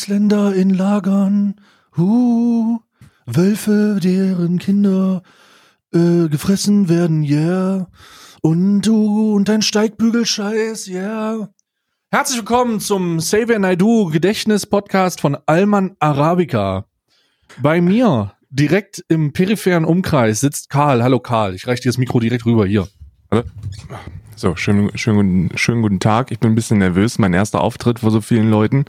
Ausländer in Lagern, huh, Wölfe, deren Kinder äh, gefressen werden, yeah. Und du und dein Steigbügelscheiß, yeah. Herzlich willkommen zum Xavier Naidu Gedächtnis Podcast von Alman Arabica. Bei mir, direkt im peripheren Umkreis, sitzt Karl. Hallo Karl, ich reiche dir das Mikro direkt rüber hier. Hallo. So, schönen, schönen, schönen guten Tag. Ich bin ein bisschen nervös. Mein erster Auftritt vor so vielen Leuten.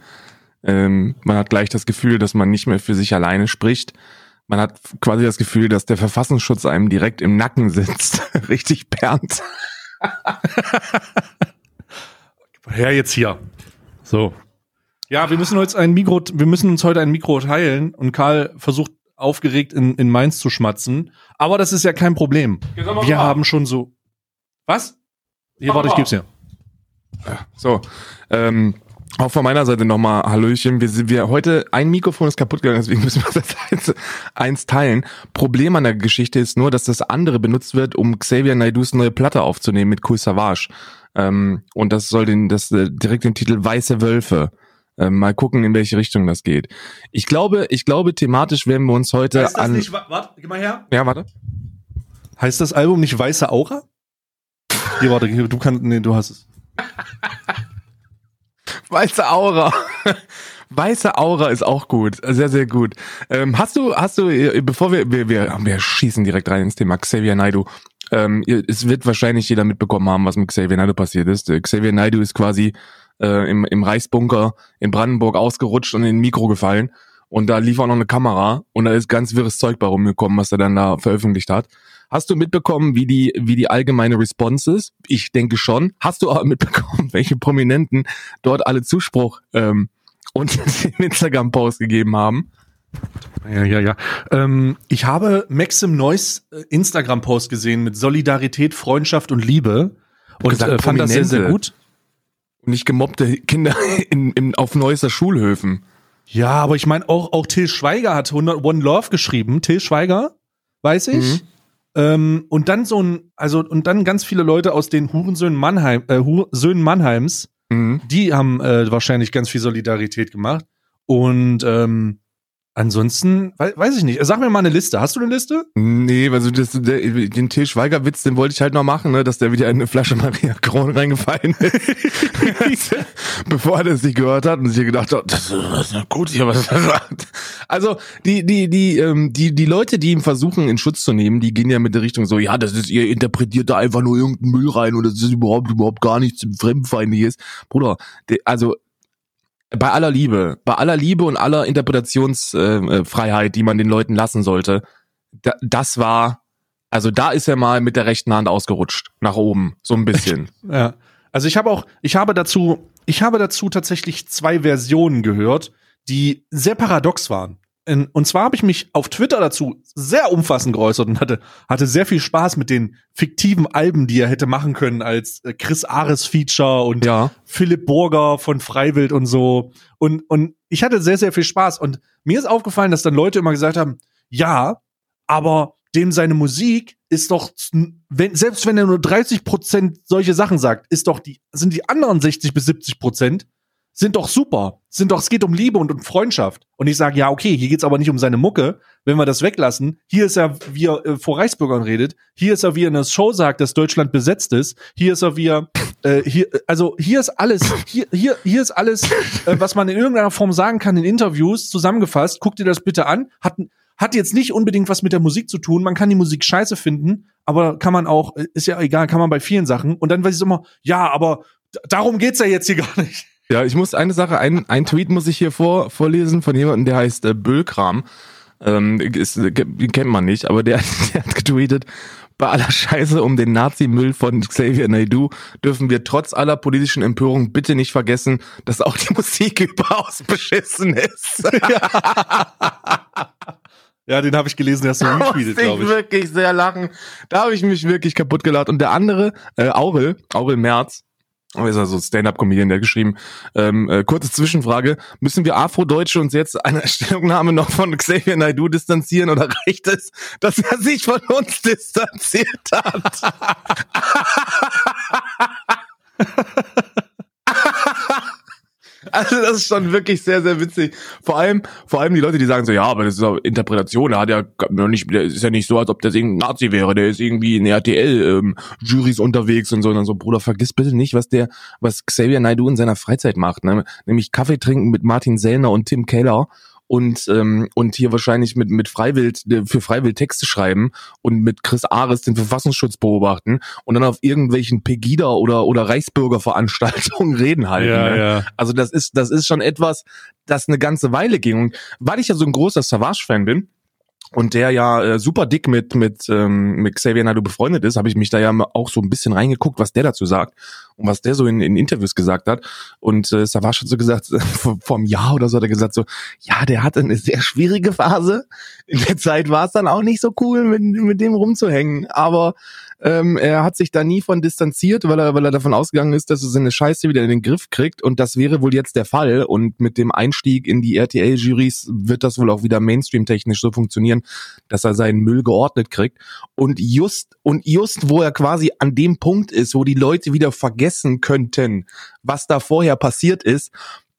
Ähm, man hat gleich das Gefühl, dass man nicht mehr für sich alleine spricht. Man hat quasi das Gefühl, dass der Verfassungsschutz einem direkt im Nacken sitzt. Richtig Bernd. Her jetzt hier. So. Ja, wir müssen uns ein Mikro, wir müssen uns heute ein Mikro teilen und Karl versucht aufgeregt in, in Mainz zu schmatzen. Aber das ist ja kein Problem. Wir haben schon so. Was? Hier, warte, ich geb's dir. So, ähm, auch von meiner Seite nochmal Hallöchen. Wir sind wir heute ein Mikrofon ist kaputt gegangen, deswegen müssen wir das eins, eins teilen. Problem an der Geschichte ist nur, dass das andere benutzt wird, um Xavier Naidus neue Platte aufzunehmen mit Cool Savage. Ähm, und das soll den das äh, direkt den Titel Weiße Wölfe. Ähm, mal gucken, in welche Richtung das geht. Ich glaube, ich glaube, thematisch werden wir uns heute heißt das an. Nicht, warte, geh mal her. Ja, warte. Heißt das Album nicht Weiße Aura? Hier, warte, du kannst, nee, du hast es. Weiße Aura. Weiße Aura ist auch gut, sehr sehr gut. Ähm, hast du hast du äh, bevor wir wir wir, wir schießen direkt rein ins Thema Xavier Naidu. Ähm, es wird wahrscheinlich jeder mitbekommen haben, was mit Xavier Naidu passiert ist. Äh, Xavier Naidu ist quasi äh, im, im Reichsbunker in Brandenburg ausgerutscht und in ein Mikro gefallen. Und da lief auch noch eine Kamera und da ist ganz wirres Zeug bei rumgekommen, was er dann da veröffentlicht hat. Hast du mitbekommen, wie die, wie die allgemeine Response ist? Ich denke schon. Hast du auch mitbekommen, welche Prominenten dort alle Zuspruch ähm, und den Instagram-Post gegeben haben? Ja, ja, ja. Ähm, ich habe Maxim Neuss äh, Instagram-Post gesehen mit Solidarität, Freundschaft und Liebe und gesagt, äh, fand das sehr, sehr gut. Nicht gemobbte Kinder in, in, auf Neusser Schulhöfen. Ja, aber ich meine, auch, auch Till Schweiger hat 100 One Love geschrieben. Till Schweiger, weiß ich. Mhm. Ähm, und dann so ein, also, und dann ganz viele Leute aus den Hurensöhnen Mannheim, äh, Söhnen Mannheims, Mhm. die haben äh, wahrscheinlich ganz viel Solidarität gemacht. Und ähm, ansonsten, wei weiß ich nicht. Sag mir mal eine Liste. Hast du eine Liste? Nee, also das, der, den Till Schweiger-Witz, den wollte ich halt noch machen, ne, dass der wieder in eine Flasche Maria Kron reingefallen ist. Bevor er das nicht gehört hat und sich gedacht hat, das, das ist ja gut, hier was er sagt. Also die, die, die, ähm, die, die Leute, die ihn versuchen in Schutz zu nehmen, die gehen ja mit der Richtung so, ja, das ist, ihr interpretiert da einfach nur irgendeinen Müll rein und das ist überhaupt, überhaupt gar nichts Fremdfeindliches. Bruder, der, also bei aller Liebe, bei aller Liebe und aller Interpretationsfreiheit, die man den Leuten lassen sollte, da, das war, also da ist er mal mit der rechten Hand ausgerutscht, nach oben, so ein bisschen. Ja. Also ich habe auch, ich habe dazu, ich habe dazu tatsächlich zwei Versionen gehört, die sehr paradox waren. In- Und zwar habe ich mich auf Twitter dazu sehr umfassend geäußert und hatte, hatte sehr viel Spaß mit den fiktiven Alben, die er hätte machen können als äh, Chris Ares Feature und Ja. Philipp Burger von Freiwild und so. Und, und ich hatte sehr, sehr viel Spaß. Und mir ist aufgefallen, dass dann Leute immer gesagt haben, ja, aber dem seine Musik ist doch, wenn, selbst wenn er nur 30 Prozent solche Sachen sagt, ist doch die, sind die anderen 60 bis 70 Prozent sind doch super. Sind doch, es geht um Liebe und um Freundschaft. Und ich sage, ja, okay, hier geht's aber nicht um seine Mucke, wenn wir das weglassen. Hier ist er, wie er äh, vor Reichsbürgern redet. Hier ist er, wie er in der Show sagt, dass Deutschland besetzt ist. Hier ist er, wie er, äh, hier, also hier ist alles, hier, hier, hier ist alles, äh, was man in irgendeiner Form sagen kann in Interviews, zusammengefasst. Guck dir das bitte an. Hat, hat jetzt nicht unbedingt was mit der Musik zu tun. Man kann die Musik scheiße finden, aber kann man auch, äh, ist ja egal, kann man bei vielen Sachen. Und dann weiß ich immer, ja, aber darum geht's ja jetzt hier gar nicht. Ja, ich muss eine Sache, ein, ein Tweet muss ich hier vor, vorlesen von jemandem, der heißt äh, Böllkram. Ähm, ist, äh, den kennt man nicht, aber der, der hat getweetet, bei aller Scheiße um den Nazi-Müll von Xavier Naidoo dürfen wir trotz aller politischen Empörung bitte nicht vergessen, dass auch die Musik überaus beschissen ist. Ja, den habe ich gelesen, der hast du Da muss retweetet, ich glaube ich. wirklich sehr lachen. Da habe ich mich wirklich kaputt gelacht. Und der andere, äh, Aurel, Aurel Merz, ist also Stand-Up-Comedian, der geschrieben, ähm, äh, kurze Zwischenfrage, müssen wir Afrodeutsche uns jetzt eine Stellungnahme noch von Xavier Naidoo distanzieren oder reicht es, dass er sich von uns distanziert hat? Also das ist schon wirklich sehr, sehr witzig. Vor allem, vor allem die Leute, die sagen so, ja, aber das ist doch Interpretation, der hat ja nicht, ist ja nicht so, als ob der irgendein Nazi wäre, der ist irgendwie in RTL-Juries ähm, unterwegs und so. Und dann so, Bruder, vergiss bitte nicht, was der, was Xavier Naidoo in seiner Freizeit macht, ne? Nämlich Kaffee trinken mit Martin Sellner und Tim Keller und ähm, und hier wahrscheinlich mit mit Freiwild äh, für Freiwild Texte schreiben und mit Chris Ares den Verfassungsschutz beobachten und dann auf irgendwelchen Pegida oder oder Reichsbürgerveranstaltungen reden halt. Ja, ne? ja. Also das ist das ist schon etwas, das eine ganze Weile ging und weil ich ja so ein großer Savage Fan bin, und der ja äh, super dick mit mit ähm, mit Xavier Naidoo befreundet ist, habe ich mich da ja auch so ein bisschen reingeguckt, was der dazu sagt und was der so in, in Interviews gesagt hat. Und äh, Savage hat so gesagt, vor, vor einem Jahr oder so hat er gesagt so, ja, der hatte eine sehr schwierige Phase. In der Zeit war es dann auch nicht so cool, mit, mit dem rumzuhängen. Aber ähm, er hat sich da nie von distanziert, weil er, weil er davon ausgegangen ist, dass er seine Scheiße wieder in den Griff kriegt. Und das wäre wohl jetzt der Fall. Und mit dem Einstieg in die RTL-Juries wird das wohl auch wieder Mainstream-technisch so funktionieren, dass er seinen Müll geordnet kriegt. Und just, und just, wo er quasi an dem Punkt ist, wo die Leute wieder vergessen könnten, was da vorher passiert ist,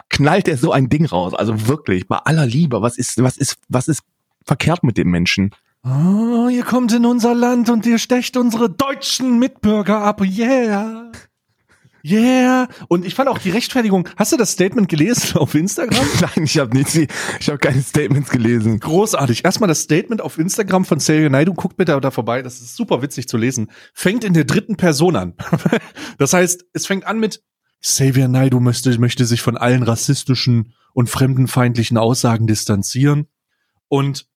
knallt er so ein Ding raus. Also wirklich, bei aller Liebe, was ist, was ist, was ist verkehrt mit dem Menschen? Oh, ihr kommt in unser Land und ihr stecht unsere deutschen Mitbürger ab. Yeah. Yeah. Und ich fand auch die Rechtfertigung. Hast du das Statement gelesen auf Instagram? Nein, ich habe nicht, ich habe keine Statements gelesen. Großartig. Erstmal das Statement auf Instagram von Xavier Naidoo. Guckt bitte da vorbei. Das ist super witzig zu lesen. Fängt in der dritten Person an. das heißt, es fängt an mit Xavier Naidoo möchte, möchte sich von allen rassistischen und fremdenfeindlichen Aussagen distanzieren. Und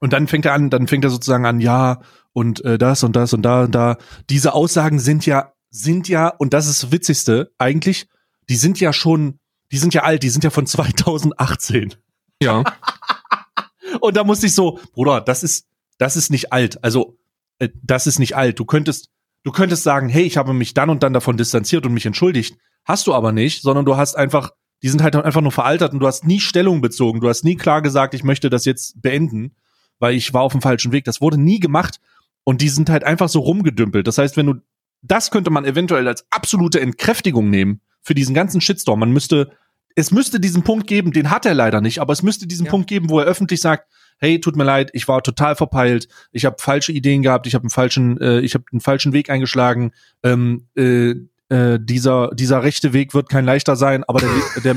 und dann fängt er an, dann fängt er sozusagen an, ja, und äh, das und das und da und da. Diese Aussagen sind ja, sind ja, und das ist das Witzigste, eigentlich, die sind ja schon, die sind ja alt, die sind ja von 2018. Ja. Und da musste ich so, Bruder, das ist, das ist nicht alt. Also, äh, das ist nicht alt. Du könntest, du könntest sagen, hey, ich habe mich dann und dann davon distanziert und mich entschuldigt. Hast du aber nicht, sondern du hast einfach, die sind halt einfach nur veraltet und du hast nie Stellung bezogen. Du hast nie klar gesagt, ich möchte das jetzt beenden weil ich war auf dem falschen Weg. Das wurde nie gemacht und die sind halt einfach so rumgedümpelt. Das heißt, wenn du, das könnte man eventuell als absolute Entkräftigung nehmen für diesen ganzen Shitstorm. Man müsste, es müsste diesen Punkt geben, den hat er leider nicht, aber es müsste diesen ja. Punkt geben, wo er öffentlich sagt, hey, tut mir leid, ich war total verpeilt, ich habe falsche Ideen gehabt, ich habe einen falschen, äh, ich habe einen falschen Weg eingeschlagen, ähm, äh, äh, dieser dieser rechte Weg wird kein leichter sein, aber der, der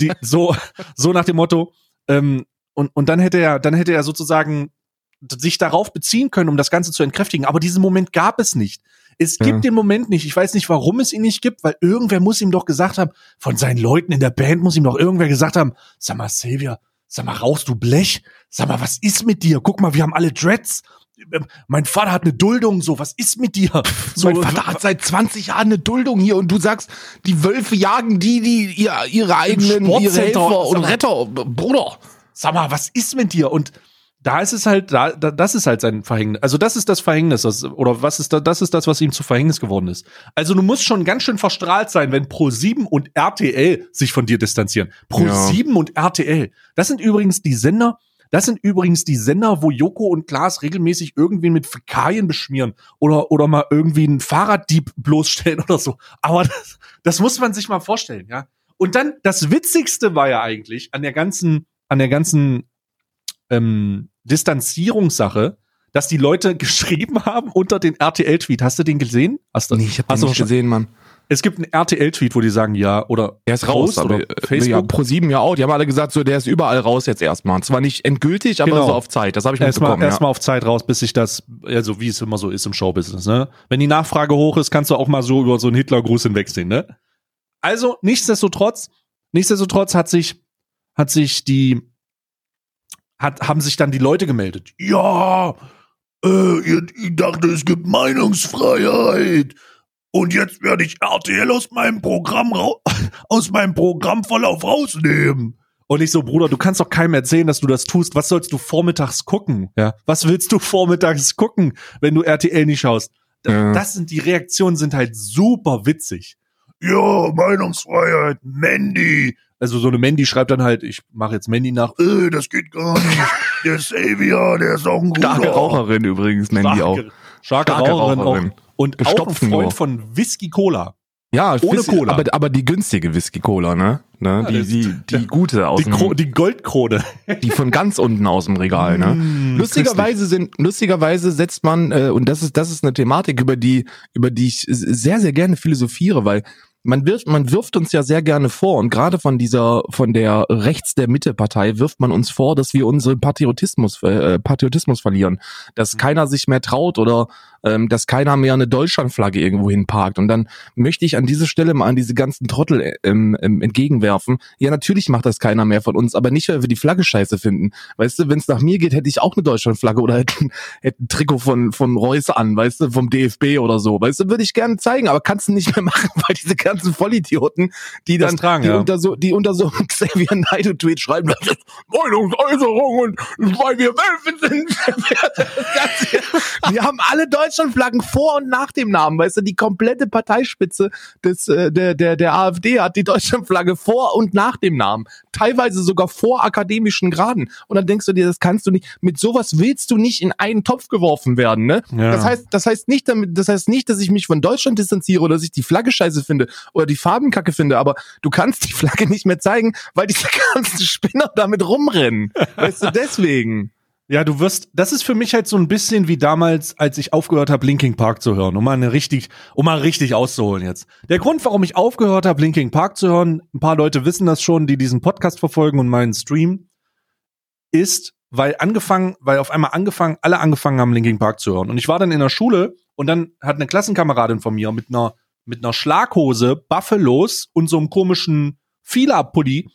die, so so nach dem Motto, ähm, und, und dann hätte er, dann hätte er sozusagen sich darauf beziehen können, um das Ganze zu entkräftigen. Aber diesen Moment gab es nicht. Es gibt ja. den Moment nicht. Ich weiß nicht, warum es ihn nicht gibt, weil irgendwer muss ihm doch gesagt haben, von seinen Leuten in der Band muss ihm doch irgendwer gesagt haben, sag mal, Xavier, sag mal, rauchst du Blech? Sag mal, was ist mit dir? Guck mal, wir haben alle Dreads. Ähm, mein Vater hat eine Duldung, so, was ist mit dir? So, mein Vater hat seit 20 Jahren eine Duldung hier und du sagst, die Wölfe jagen die, die ihr, ihre eigenen ihre Helfer und Retter. Bruder sag mal, was ist mit dir? Und da ist es halt, da, da, das ist halt sein Verhängnis. Also das ist das Verhängnis, das, oder was ist da, das ist das, was ihm zu Verhängnis geworden ist. Also du musst schon ganz schön verstrahlt sein, wenn Pro7 und RTL sich von dir distanzieren. Pro7 ja. und RTL. Das sind übrigens die Sender, das sind übrigens die Sender, wo Joko und Klaas regelmäßig irgendwie mit Fäkalien beschmieren oder, oder mal irgendwie einen Fahrraddieb bloßstellen oder so. Aber das, das muss man sich mal vorstellen, ja. Und dann, das Witzigste war ja eigentlich an der ganzen an der ganzen ähm, Distanzierungssache, dass die Leute geschrieben haben unter den RTL-Tweet. Hast du den gesehen? Hast du, nee, ich hab den nicht gesehen, Mann. Es gibt einen RTL-Tweet, wo die sagen, ja, oder er ist raus, oder aber, Facebook. Ja, pro sieben ja auch. Die haben alle gesagt, so, der ist überall raus jetzt erstmal. Zwar nicht endgültig, aber genau. so auf Zeit. Das habe ich erstmal mitbekommen. Erstmal ja. auf Zeit raus, bis sich das, also wie es immer so ist im Showbusiness, ne? Wenn die Nachfrage hoch ist, kannst du auch mal so über so einen Hitlergruß hinwegsehen, ne? Also, nichtsdestotrotz, nichtsdestotrotz hat sich hat sich die, hat, haben sich dann die Leute gemeldet. Ja, äh, ich dachte, es gibt Meinungsfreiheit. Und jetzt werde ich RTL aus meinem Programm aus meinem Programmverlauf rausnehmen. Und ich so, Bruder, du kannst doch keinem erzählen, dass du das tust. Was sollst du vormittags gucken? Ja. Was willst du vormittags gucken, wenn du RTL nicht schaust? Ja. Das sind die Reaktionen sind halt super witzig. Ja, Meinungsfreiheit, Mandy, also so eine Mandy schreibt dann halt, ich mache jetzt Mandy nach, äh, das geht gar nicht. Der Xavier, der ist auch ein guter. Starke Raucherin übrigens, Mandy starke, auch. Starke, starke Raucherin, Raucherin, auch. Und auch ein Freund nur. von Whisky Cola. Ja, ohne Whisky, Cola. Aber, aber die günstige Whisky Cola, ne? Ne? Ja, die, die, die gute aus Die, dem, die Goldkrone. die von ganz unten aus dem Regal, ne? Mm, Lustigerweise sind, lustigerweise setzt man, äh, und das ist, das ist eine Thematik, über die, über die ich sehr, sehr gerne philosophiere, weil man wirft, man wirft uns ja sehr gerne vor, und gerade von dieser, von der rechts der Mitte-Partei wirft man uns vor, dass wir unseren Patriotismus, äh, Patriotismus verlieren, dass Mhm. keiner sich mehr traut oder ähm, dass keiner mehr eine Deutschlandflagge irgendwo hinparkt. Und dann möchte ich an dieser Stelle mal an diese ganzen Trottel äh, ähm, ähm, entgegenwerfen. Ja, natürlich macht das keiner mehr von uns, aber nicht, weil wir die Flagge scheiße finden. Weißt du, wenn es nach mir geht, hätte ich auch eine Deutschlandflagge oder hätte, hätte ein Trikot von, von Reus an, weißt du, vom DFB oder so. Weißt du, würde ich gerne zeigen, aber kannst du nicht mehr machen, weil diese ganzen Vollidioten, die Das dann, tragen, die ja. unter so, die unter so einem Xavier Naidoo-Tweet schreiben, das ist Meinungsäußerung und weil wir Wölfe sind. Die haben alle Deutschlandflaggen vor und nach dem Namen, weißt du, die komplette Parteispitze des, äh, der, der, der AfD hat die Deutschlandflagge vor und nach dem Namen. Teilweise sogar vor akademischen Graden. Und dann denkst du dir, das kannst du nicht, mit sowas willst du nicht in einen Topf geworfen werden, ne? Ja. Das heißt, das heißt nicht damit, das heißt nicht, dass ich mich von Deutschland distanziere oder dass ich die Flagge scheiße finde oder die Farben kacke finde, aber du kannst die Flagge nicht mehr zeigen, weil diese ganzen Spinner damit rumrennen. Weißt du, deswegen. Ja, du wirst, das ist für mich halt so ein bisschen wie damals, als ich aufgehört habe, Linking Park zu hören, um mal eine richtig, um mal richtig auszuholen jetzt. Der Grund, warum ich aufgehört habe, Linking Park zu hören, ein paar Leute wissen das schon, die diesen Podcast verfolgen und meinen Stream, ist, weil angefangen, weil auf einmal angefangen, alle angefangen haben, Linking Park zu hören. Und ich war dann in der Schule und dann hat eine Klassenkameradin von mir mit einer, mit einer Schlaghose, Buffalos und so einem komischen Fila-Pulli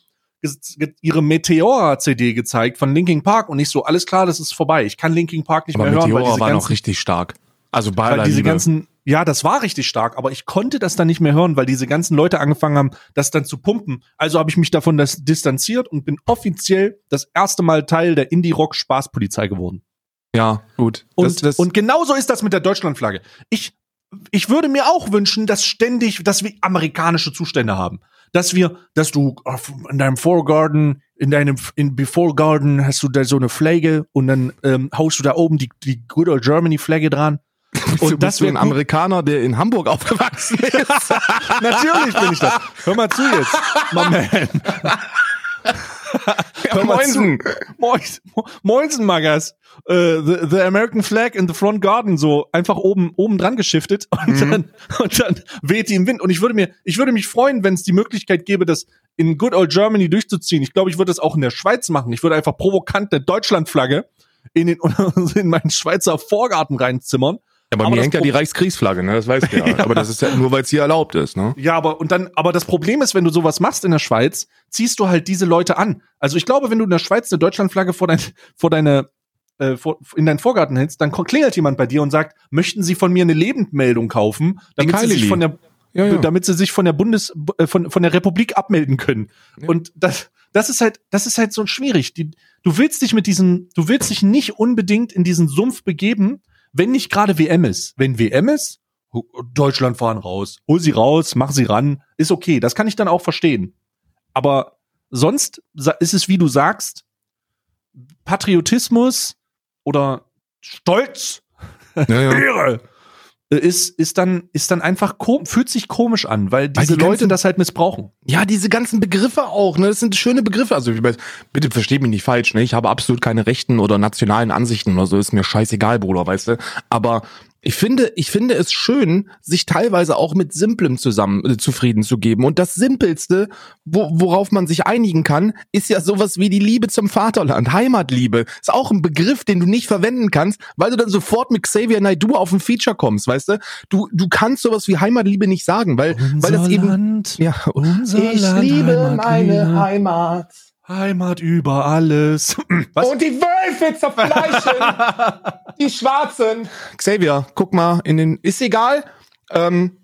ihre Meteora-CD gezeigt von Linking Park und ich so, alles klar, das ist vorbei. Ich kann Linking Park nicht Aber mehr hören, weil Meteora war noch ganzen, richtig stark. Also bei weil diese Liebe. ganzen, ja, das war richtig stark, aber ich konnte das dann nicht mehr hören, weil diese ganzen Leute angefangen haben, das dann zu pumpen. Also habe ich mich davon das distanziert und bin offiziell das erste Mal Teil der Indie-Rock-Spaßpolizei geworden. ja, gut. Und, das, das, und genauso ist das mit der Deutschlandflagge. Ich, ich würde mir auch wünschen, dass ständig, dass wir amerikanische Zustände haben. Dass wir, dass du auf- in deinem Vorgarten, in deinem in Before Garden hast du da so eine Flagge und dann ähm, haust du da oben die, die Good Old Germany Flagge dran. und das das du wär ein. Amerikaner, der in Hamburg aufgewachsen ist. Natürlich bin ich das. Hör mal zu jetzt, my man. Ja. Moinsen. Moins, Mo- Moinsen, Magas. Äh, the, the American Flag in the Front Garden so einfach oben oben dran geschiftet und Mhm. dann und dann weht die im Wind und ich würde mir ich würde mich freuen, wenn es die Möglichkeit gäbe, das in Good Old Germany durchzuziehen. Ich glaube, ich würde das auch in der Schweiz machen. Ich würde einfach provokant eine Deutschlandflagge in den in meinen Schweizer Vorgarten reinzimmern. Aber, Aber mir hängt ja Pro- die Reichskriegsflagge, ne? Das weißt du ja. Aber das ist ja nur, weil es hier erlaubt ist, ne? Ja, aber und dann, aber das Problem ist, wenn du sowas machst in der Schweiz, ziehst du halt diese Leute an. Also ich glaube, wenn du in der Schweiz eine Deutschlandflagge vor dein, vor deine, äh, vor, in deinen Vorgarten hältst, dann klingelt jemand bei dir und sagt, möchten Sie von mir eine Lebendmeldung kaufen, damit sie sich von der, Ja, ja. damit sie sich von der Bundes, äh, von, von der Republik abmelden können. Und das, das ist halt, das ist halt so schwierig. Die, du willst dich mit diesen, du willst dich nicht unbedingt in diesen Sumpf begeben, wenn nicht gerade WM ist. Wenn WM ist, Deutschland fahren raus, hol sie raus, mach sie ran, ist okay. Das kann ich dann auch verstehen. Aber sonst ist es, wie du sagst, Patriotismus oder Stolz, Ja, ja. Ehre, ist, ist dann, ist dann einfach, kom fühlt sich komisch an, weil Weil diese die Leute ganzen- das halt missbrauchen. Ja, diese ganzen Begriffe auch, ne? Das sind schöne Begriffe. Also ich weiß, bitte versteht mich nicht falsch, ne? Ich habe absolut keine rechten oder nationalen Ansichten oder so, ist mir scheißegal, Bruder, weißt du? Aber ich finde, ich finde es schön, sich teilweise auch mit Simplem zusammen äh, zufrieden zu geben. Und das Simpelste, wo, worauf man sich einigen kann, ist ja sowas wie die Liebe zum Vaterland, Heimatliebe. Ist auch ein Begriff, den du nicht verwenden kannst, weil du dann sofort mit Xavier Naidoo auf ein Feature kommst, weißt du? Du, du kannst sowas wie Heimatliebe nicht sagen, weil, weil das eben Land, ja, unser ich Land, liebe Heimat, meine. Heimat. Heimat über alles. Was? Und die Wölfe zerfleischen. die Schwarzen. Xavier, guck mal in den. Ist egal. Ähm,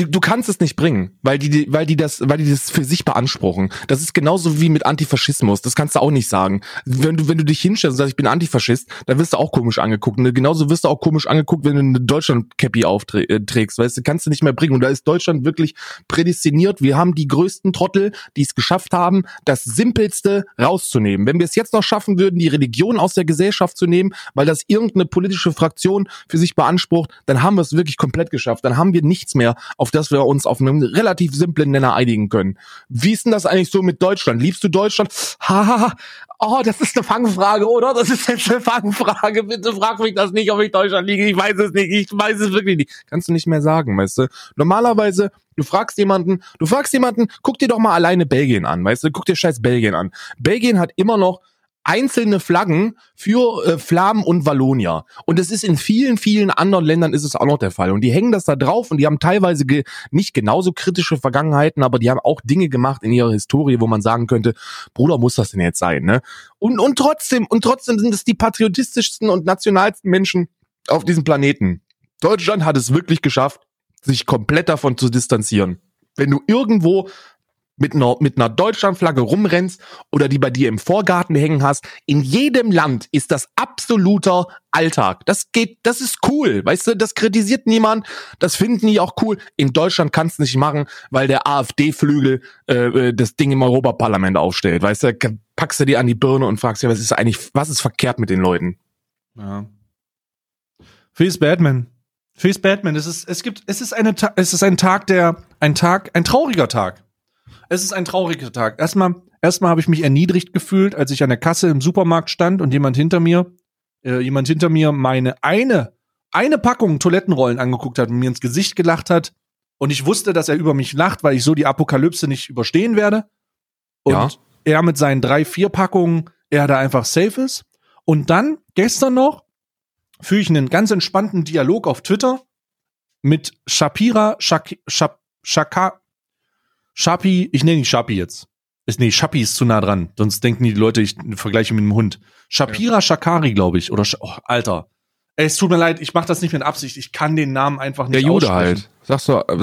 du, du kannst es nicht bringen, weil die, weil die das, weil die das für sich beanspruchen. Das ist genauso wie mit Antifaschismus. Das kannst du auch nicht sagen. Wenn du, wenn du dich hinstellst und sagst, ich bin Antifaschist, dann wirst du auch komisch angeguckt. Und genauso wirst du auch komisch angeguckt, wenn du eine Deutschland-Cappy aufträgst. Weißt du, kannst du nicht mehr bringen. Und da ist Deutschland wirklich prädestiniert. Wir haben die größten Trottel, die es geschafft haben, das Simpelste rauszunehmen. Wenn wir es jetzt noch schaffen würden, die Religion aus der Gesellschaft zu nehmen, weil das irgendeine politische Fraktion für sich beansprucht, dann haben wir es wirklich komplett geschafft. Dann haben wir nichts mehr, auf auf das wir uns auf einen relativ simplen Nenner einigen können. Wie ist denn das eigentlich so mit Deutschland? Liebst du Deutschland? Haha, oh, das ist eine Fangfrage, oder? Das ist jetzt eine Fangfrage. Bitte frag mich das nicht, ob ich Deutschland liege. Ich weiß es nicht. Ich weiß es wirklich nicht. Kannst du nicht mehr sagen, weißt du? Normalerweise, du fragst jemanden, du fragst jemanden, guck dir doch mal alleine Belgien an, weißt du? Guck dir scheiß Belgien an. Belgien hat immer noch einzelne Flaggen für äh, Flamen und Wallonia. Und es ist in vielen, vielen anderen Ländern ist es auch noch der Fall. Und die hängen das da drauf und die haben teilweise ge nicht genauso kritische Vergangenheiten, aber die haben auch Dinge gemacht in ihrer Historie, wo man sagen könnte, Bruder, muss das denn jetzt sein, ne? Und, und trotzdem, und trotzdem sind es die patriotistischsten und nationalsten Menschen auf diesem Planeten. Deutschland hat es wirklich geschafft, sich komplett davon zu distanzieren. Wenn du irgendwo mit einer, mit einer Deutschlandflagge rumrennst oder die bei dir im Vorgarten hängen hast. In jedem Land ist das absoluter Alltag. Das geht, das ist cool. Weißt du, das kritisiert niemand. Das finden die auch cool. In Deutschland kannst du nicht machen, weil der AfD-Flügel äh, äh, das Ding im Europaparlament aufstellt. Weißt du, packst du dir an die Birne und fragst ja, was ist eigentlich, was ist verkehrt mit den Leuten? Ja. Fierce Batman. Fierce Batman. Es ist, es gibt, es ist eine, es ist ein Tag, der, ein Tag, ein trauriger Tag. Es ist ein trauriger Tag. Erstmal, erstmal habe ich mich erniedrigt gefühlt, als ich an der Kasse im Supermarkt stand und jemand hinter mir, äh, jemand hinter mir meine eine, eine Packung Toilettenrollen angeguckt hat und mir ins Gesicht gelacht hat. Und ich wusste, dass er über mich lacht, weil ich so die Apokalypse nicht überstehen werde. Und ja. er mit seinen drei, vier Packungen, er da einfach safe ist. Und dann, gestern noch, führe ich einen ganz entspannten Dialog auf Twitter mit Shapira Shak Shak Shaka Shapi, ich nenne ihn Shapi jetzt. Ist, nee, Shapi ist zu nah dran. Sonst denken die Leute, ich vergleiche mit einem Hund. Shapira ja. Shakari, glaube ich. Oder, oh, Alter. Ey, es tut mir leid, ich mache das nicht mit Absicht. Ich kann den Namen einfach nicht Der Jude halt. Sagst du. Äh,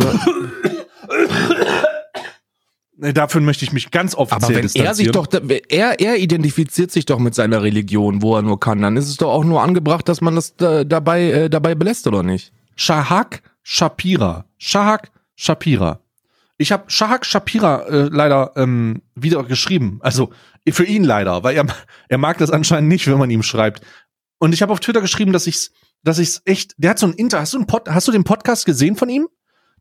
nee, dafür möchte ich mich ganz offiziell Aber wenn er sich doch, er, er identifiziert sich doch mit seiner Religion, wo er nur kann. Dann ist es doch auch nur angebracht, dass man das äh, dabei, äh, dabei belässt, oder nicht? Shahak Shapira. Shahak Shapira. Ich habe Shahak Shapira äh, leider ähm, wieder geschrieben. Also für ihn leider, weil er, er mag das anscheinend nicht, wenn man ihm schreibt. Und ich habe auf Twitter geschrieben, dass ich's, dass ich's echt. Der hat so ein Inter. Hast du einen Pod, Hast du den Podcast gesehen von ihm?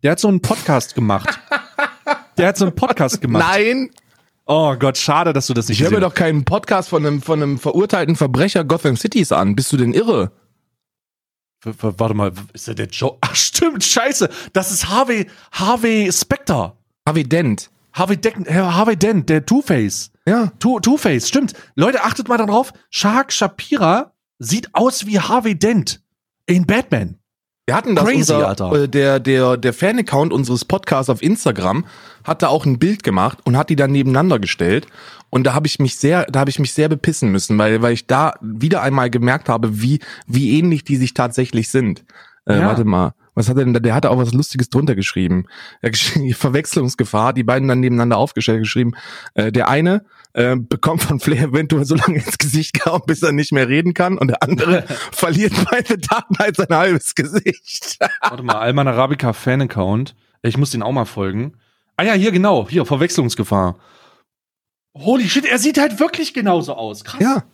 Der hat so einen Podcast gemacht. Der hat so einen Podcast gemacht. Nein. Oh Gott, schade, dass du das nicht Ich höre mir doch keinen Podcast von einem, von einem verurteilten Verbrecher Gotham Cities an. Bist du denn irre? Warte mal, ist der der Joe? Ach stimmt, scheiße. Das ist Harvey, Harvey Specter. Harvey Dent. Harvey, Dent, Harvey Dent, der Two-Face. Ja. Two-Face, stimmt. Leute, achtet mal darauf. Shark Shapira sieht aus wie Harvey Dent in Batman. Wir hatten das Crazy, unser, Alter. Äh, der der der Fan-Account unseres Podcasts auf Instagram hat da auch ein Bild gemacht und hat die dann nebeneinander gestellt und da habe ich mich sehr da habe ich mich sehr bepissen müssen, weil weil ich da wieder einmal gemerkt habe, wie wie ähnlich die sich tatsächlich sind. Äh, ja. Warte mal. Was hat er denn da? Der hatte auch was Lustiges drunter geschrieben. Er geschrieben Verwechslungsgefahr, die beiden dann nebeneinander aufgestellt geschrieben. Äh, der eine äh, bekommt von Flair eventuell so lange ins Gesicht gehauen, bis er nicht mehr reden kann und der andere verliert bei Bedarf halt sein halbes Gesicht. Warte mal, Alman Arabica Fan-Account. Ich muss den auch mal folgen. Ah ja, hier genau, hier, Verwechslungsgefahr. Holy shit, er sieht halt wirklich genauso aus. Krass. Ja.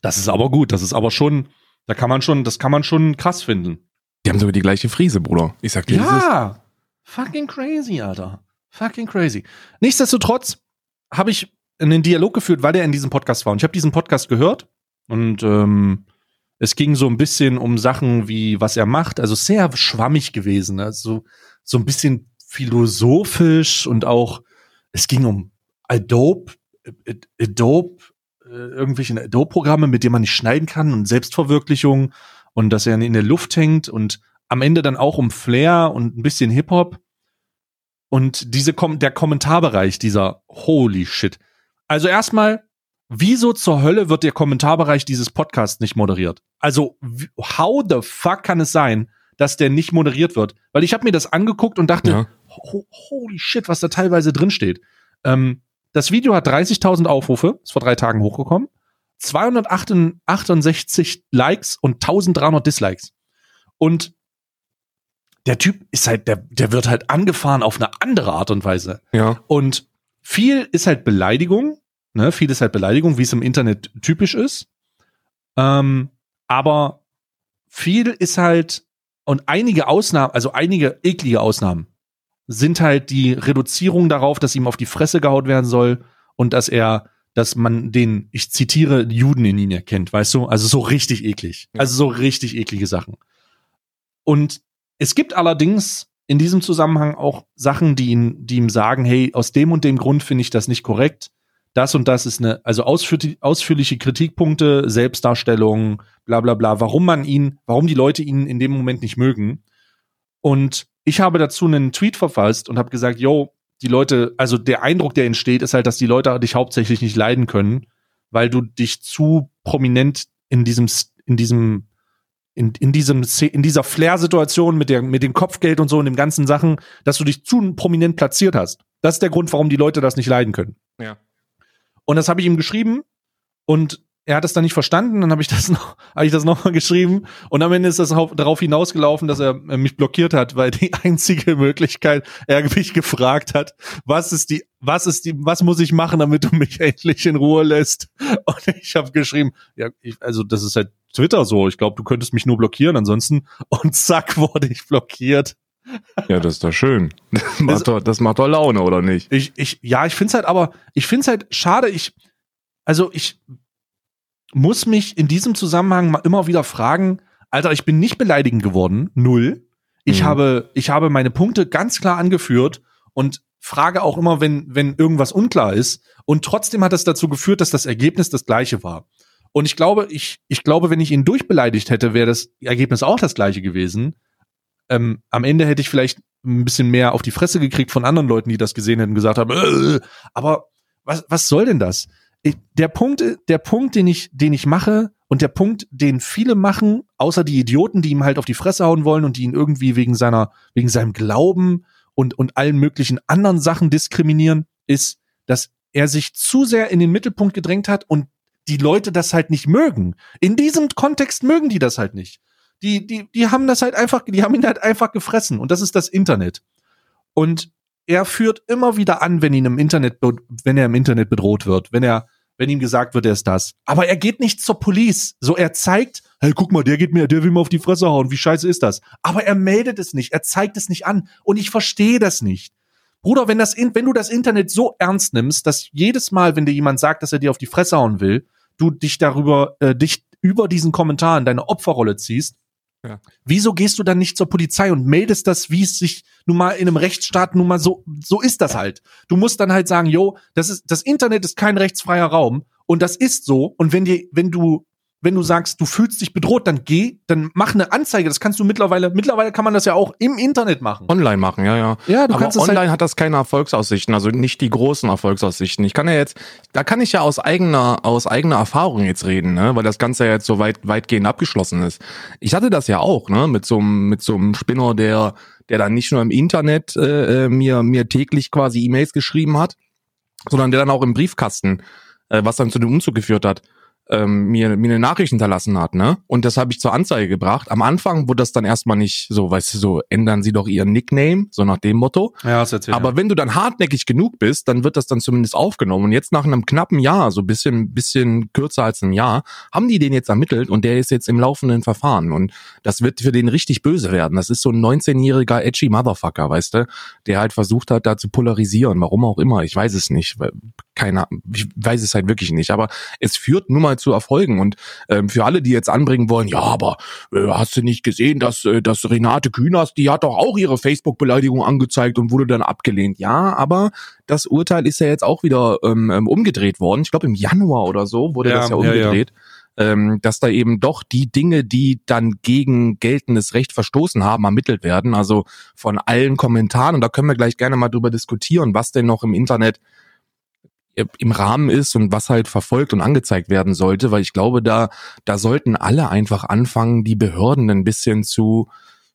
Das ist aber gut, das ist aber schon, da kann man schon, das kann man schon krass finden. Die haben sogar die gleiche Frise, Bruder. Ich sag dir, ja. Fucking crazy, Alter. Fucking crazy. Nichtsdestotrotz habe ich einen Dialog geführt, weil der in diesem Podcast war. Und ich habe diesen Podcast gehört und ähm, es ging so ein bisschen um Sachen wie, was er macht. Also sehr schwammig gewesen. Also so ein bisschen philosophisch und auch, es ging um Adobe, Adobe, äh, irgendwelche Adobe-Programme, mit denen man nicht schneiden kann und Selbstverwirklichung und dass er in der Luft hängt und am Ende dann auch um Flair und ein bisschen Hip-Hop. Und diese Kom der Kommentarbereich dieser Holy shit. Also erstmal, wieso zur Hölle wird der Kommentarbereich dieses Podcasts nicht moderiert? Also, how the fuck kann es sein, dass der nicht moderiert wird? Weil ich habe mir das angeguckt und dachte, ja. holy shit, was da teilweise drin steht. Ähm, das Video hat 30.000 Aufrufe, ist vor drei Tagen hochgekommen. 268 Likes und 1300 Dislikes. Und der Typ ist halt, der, der wird halt angefahren auf eine andere Art und Weise. Ja. Und viel ist halt Beleidigung, ne? Viel ist halt Beleidigung, wie es im Internet typisch ist. Ähm, aber viel ist halt und einige Ausnahmen, also einige eklige Ausnahmen, sind halt die Reduzierung darauf, dass ihm auf die Fresse gehaut werden soll und dass er, dass man den, ich zitiere, Juden in ihn erkennt, weißt du? Also so richtig eklig. Ja. Also so richtig eklige Sachen. Und es gibt allerdings in diesem Zusammenhang auch Sachen, die ihn, die ihm sagen, hey, aus dem und dem Grund finde ich das nicht korrekt. Das und das ist eine, also ausführ ausführliche Kritikpunkte, Selbstdarstellung, bla bla bla, warum man ihn, warum die Leute ihn in dem Moment nicht mögen. Und ich habe dazu einen Tweet verfasst und habe gesagt, yo, die Leute, also der Eindruck, der entsteht, ist halt, dass die Leute dich hauptsächlich nicht leiden können, weil du dich zu prominent in diesem, in diesem, in, in diesem, in dieser Flair-Situation mit der, mit dem Kopfgeld und so und den ganzen Sachen, dass du dich zu prominent platziert hast. Das ist der Grund, warum die Leute das nicht leiden können. Ja. Und das habe ich ihm geschrieben und er hat es dann nicht verstanden, dann habe ich das noch, habe ich das nochmal geschrieben und am Ende ist das auf, darauf hinausgelaufen, dass er äh, mich blockiert hat, weil die einzige Möglichkeit, er mich gefragt hat, was ist die, was ist die, was muss ich machen, damit du mich endlich in Ruhe lässt? Und ich habe geschrieben, ja, ich, also das ist halt Twitter so. Ich glaube, du könntest mich nur blockieren, ansonsten und zack wurde ich blockiert. Ja, das ist doch schön. Das macht doch, das macht doch Laune, oder nicht? Ich, ich, ja, ich find's halt, aber ich find's halt schade. Ich, also ich muss mich in diesem Zusammenhang mal immer wieder fragen, Alter, ich bin nicht beleidigend geworden, null. Ich Mhm. habe, ich habe meine Punkte ganz klar angeführt und frage auch immer, wenn, wenn irgendwas unklar ist. Und trotzdem hat es dazu geführt, dass das Ergebnis das gleiche war. Und ich glaube, ich, ich glaube, wenn ich ihn durchbeleidigt hätte, wäre das Ergebnis auch das gleiche gewesen. Ähm, am Ende hätte ich vielleicht ein bisschen mehr auf die Fresse gekriegt von anderen Leuten, die das gesehen hätten und gesagt haben, äh, aber was, was soll denn das? Der Punkt, der Punkt, den ich, den ich mache und der Punkt, den viele machen, außer die Idioten, die ihm halt auf die Fresse hauen wollen und die ihn irgendwie wegen seiner, wegen seinem Glauben und, und allen möglichen anderen Sachen diskriminieren, ist, dass er sich zu sehr in den Mittelpunkt gedrängt hat und die Leute das halt nicht mögen. In diesem Kontext mögen die das halt nicht. Die, die, die haben das halt einfach, die haben ihn halt einfach gefressen. Und das ist das Internet. Und er führt immer wieder an, wenn ihn im Internet, wenn er im Internet bedroht wird, wenn er, wenn ihm gesagt wird, er ist das. Aber er geht nicht zur Police. So, er zeigt, hey, guck mal, der geht mir, der will mir auf die Fresse hauen. Wie scheiße ist das? Aber er meldet es nicht. Er zeigt es nicht an. Und ich verstehe das nicht. Bruder, wenn das, wenn du das Internet so ernst nimmst, dass jedes Mal, wenn dir jemand sagt, dass er dir auf die Fresse hauen will, du dich darüber, äh, dich über diesen Kommentar in deine Opferrolle ziehst, Ja. wieso gehst du dann nicht zur Polizei und meldest das, wie es sich nun mal in einem Rechtsstaat nun mal so, so ist das halt. Du musst dann halt sagen, yo, das ist, das Internet ist kein rechtsfreier Raum und das ist so. Und wenn dir, wenn du, wenn du sagst, du fühlst dich bedroht, dann geh, dann mach eine Anzeige. Das kannst du mittlerweile, mittlerweile kann man das ja auch im Internet machen. Online machen, ja, ja. Ja, du Aber kannst es online halt- hat das keine Erfolgsaussichten, also nicht die großen Erfolgsaussichten. Ich kann ja jetzt, da kann ich ja aus eigener, aus eigener Erfahrung jetzt reden, ne, weil das Ganze ja jetzt so weit, weitgehend abgeschlossen ist. Ich hatte das ja auch, ne, mit so einem, mit so einem Spinner, der, der dann nicht nur im Internet äh, äh, mir, mir täglich quasi E-Mails geschrieben hat, sondern der dann auch im Briefkasten, äh, was dann zu dem Umzug geführt hat, ähm, mir, mir eine Nachricht hinterlassen hat, ne? Und das habe ich zur Anzeige gebracht. Am Anfang wurde das dann erstmal nicht so, weißt du, so, ändern Sie doch Ihren Nickname, so nach dem Motto. Ja, das erzählt. Aber wenn du dann hartnäckig genug bist, dann wird das dann zumindest aufgenommen. Und jetzt nach einem knappen Jahr, so ein bisschen, bisschen kürzer als ein Jahr, haben die den jetzt ermittelt und der ist jetzt im laufenden Verfahren. Und das wird für den richtig böse werden. Das ist so ein 19-jähriger edgy Motherfucker, weißt du, der halt versucht hat, da zu polarisieren. Warum auch immer. Ich weiß es nicht. Keine, ich weiß es halt wirklich nicht. Aber es führt nun mal zu Erfolgen. Und ähm, für alle, die jetzt anbringen wollen, ja, aber äh, hast du nicht gesehen, dass, äh, dass Renate Künast, die hat doch auch ihre Facebook-Beleidigung angezeigt und wurde dann abgelehnt. Ja, aber das Urteil ist ja jetzt auch wieder ähm, ähm, umgedreht worden. Ich glaube im Januar oder so wurde Ja, das ja ja, ja. umgedreht. Ähm, dass da eben doch die Dinge, die dann gegen geltendes Recht verstoßen haben, ermittelt werden. Also von allen Kommentaren. Und da können wir gleich gerne mal drüber diskutieren, was denn noch im Internet im Rahmen ist und was halt verfolgt und angezeigt werden sollte, weil ich glaube, da, da sollten alle einfach anfangen, die Behörden ein bisschen zu,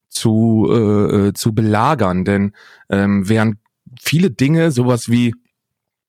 zu, äh, zu belagern. Denn ähm, während viele Dinge, sowas wie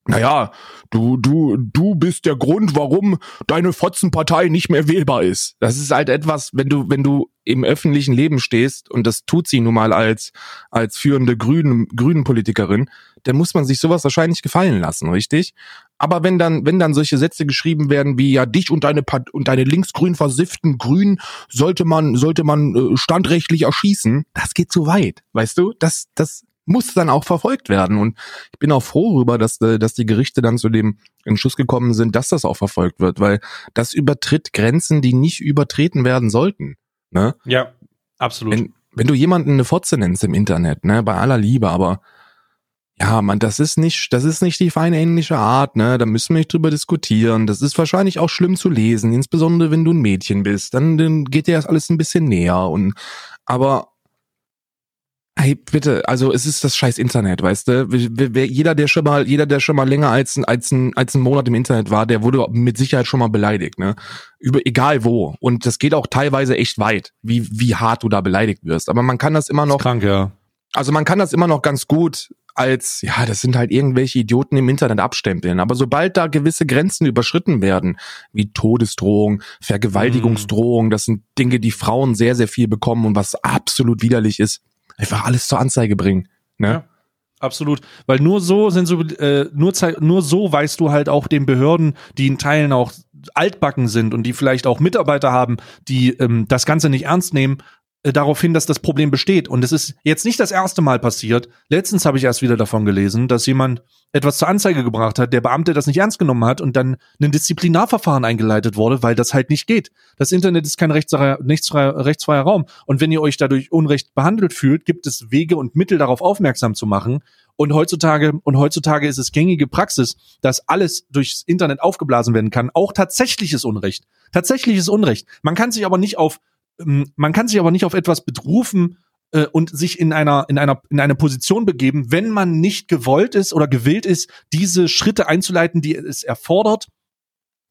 naja, du, du, du bist der Grund, warum deine Fotzenpartei nicht mehr wählbar ist. Das ist halt etwas, wenn du, wenn du im öffentlichen Leben stehst, und das tut sie nun mal als, als führende Grünen, Grünen Politikerin, dann muss man sich sowas wahrscheinlich gefallen lassen, richtig? Aber wenn dann, wenn dann solche Sätze geschrieben werden wie ja dich und deine Part und deine linksgrün versifften Grün sollte man sollte man äh, standrechtlich erschießen, das geht zu weit, weißt du? Das das muss dann auch verfolgt werden und ich bin auch froh darüber, dass äh, dass die Gerichte dann zu dem Entschluss gekommen sind, dass das auch verfolgt wird, weil das übertritt Grenzen, die nicht übertreten werden sollten. Ne? Ja, absolut. Wenn, wenn du jemanden eine Fotze nennst im Internet, ne, bei aller Liebe, aber ja, man, das ist nicht, das ist nicht die feine ähnliche Art, ne? Da müssen wir nicht drüber diskutieren. Das ist wahrscheinlich auch schlimm zu lesen, insbesondere wenn du ein Mädchen bist. Dann, dann geht dir das alles ein bisschen näher und, aber, hey, bitte, also es ist das scheiß Internet, weißt du? Jeder, der schon mal, jeder, der schon mal länger als, als, ein, als ein Monat im Internet war, der wurde mit Sicherheit schon mal beleidigt, ne? Über, egal wo. Und das geht auch teilweise echt weit, wie, wie hart du da beleidigt wirst. Aber man kann das immer noch. krank, ja. Also man kann das immer noch ganz gut als, ja, das sind halt irgendwelche Idioten im Internet abstempeln. Aber sobald da gewisse Grenzen überschritten werden, wie Todesdrohung, Vergewaltigungsdrohung, das sind Dinge, die Frauen sehr, sehr viel bekommen und was absolut widerlich ist, einfach alles zur Anzeige bringen. Ne? Ja. Absolut, weil nur so sind so äh, nur nur so weißt du halt auch den Behörden, die in Teilen auch altbacken sind und die vielleicht auch Mitarbeiter haben, die ähm, das Ganze nicht ernst nehmen, äh, darauf hin, dass das Problem besteht. Und es ist jetzt nicht das erste Mal passiert. Letztens habe ich erst wieder davon gelesen, dass jemand etwas zur Anzeige gebracht hat, der Beamte das nicht ernst genommen hat und dann ein Disziplinarverfahren eingeleitet wurde, weil das halt nicht geht. Das Internet ist kein rechtsfreier, rechtsfreier Raum. Und wenn ihr euch dadurch unrecht behandelt fühlt, gibt es Wege und Mittel, darauf aufmerksam zu machen. Und heutzutage, und heutzutage ist es gängige Praxis, dass alles durchs Internet aufgeblasen werden kann. Auch tatsächliches Unrecht. Tatsächliches Unrecht. Man kann sich aber nicht auf man kann sich aber nicht auf etwas berufen äh, und sich in einer in einer in eine Position begeben, wenn man nicht gewollt ist oder gewillt ist, diese Schritte einzuleiten, die es erfordert,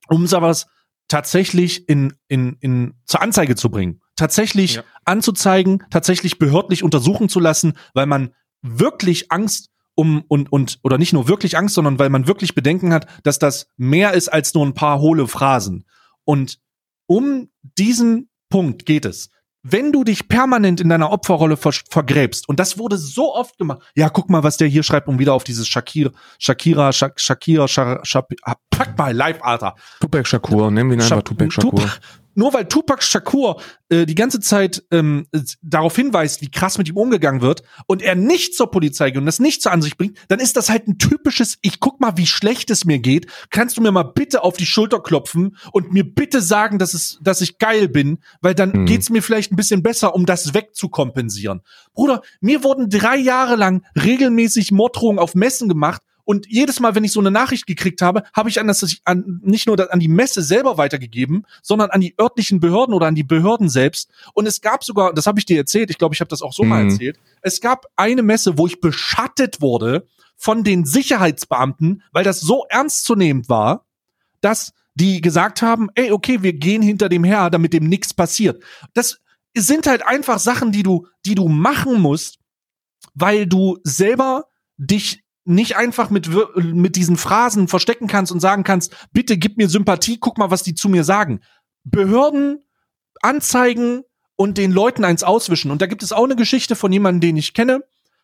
um sowas tatsächlich in in in zur Anzeige zu bringen, tatsächlich ja. anzuzeigen, tatsächlich behördlich untersuchen zu lassen, weil man wirklich Angst um und und oder nicht nur wirklich Angst, sondern weil man wirklich Bedenken hat, dass das mehr ist als nur ein paar hohle Phrasen. Und um diesen Punkt geht es. Wenn du dich permanent in deiner Opferrolle ver vergräbst, und das wurde so oft gemacht, ja, guck mal, was der hier schreibt, um wieder auf dieses Shakira, Shakira, Shak Shakira, Shak Shak pack mal live, Alter. Tupac Shakur, nehmen wir ihn einfach Tupac Shakur. Tupac, nur weil Tupac Shakur äh, die ganze Zeit ähm, darauf hinweist, wie krass mit ihm umgegangen wird und er nicht zur Polizei geht und das nicht zur Ansicht bringt, dann ist das halt ein typisches, ich guck mal, wie schlecht es mir geht. Kannst du mir mal bitte auf die Schulter klopfen und mir bitte sagen, dass es, dass ich geil bin, weil dann mhm. geht's mir vielleicht ein bisschen besser, um das wegzukompensieren. Bruder, mir wurden drei Jahre lang regelmäßig Morddrohungen auf Messen gemacht und jedes Mal, wenn ich so eine Nachricht gekriegt habe, habe ich an das an, nicht nur an die Messe selber weitergegeben, sondern an die örtlichen Behörden oder an die Behörden selbst. Und es gab sogar, das habe ich dir erzählt, ich glaube, ich habe das auch so mhm. mal erzählt. Es gab eine Messe, wo ich beschattet wurde von den Sicherheitsbeamten, weil das so ernstzunehmend war, dass die gesagt haben, ey, okay, wir gehen hinter dem her, damit dem nichts passiert. Das sind halt einfach Sachen, die du, die du machen musst, weil du selber dich nicht einfach mit, mit diesen Phrasen verstecken kannst und sagen kannst, bitte gib mir Sympathie, guck mal, was die zu mir sagen. Behörden anzeigen und den Leuten eins auswischen. Und da gibt es auch eine Geschichte von jemandem, den ich kenne,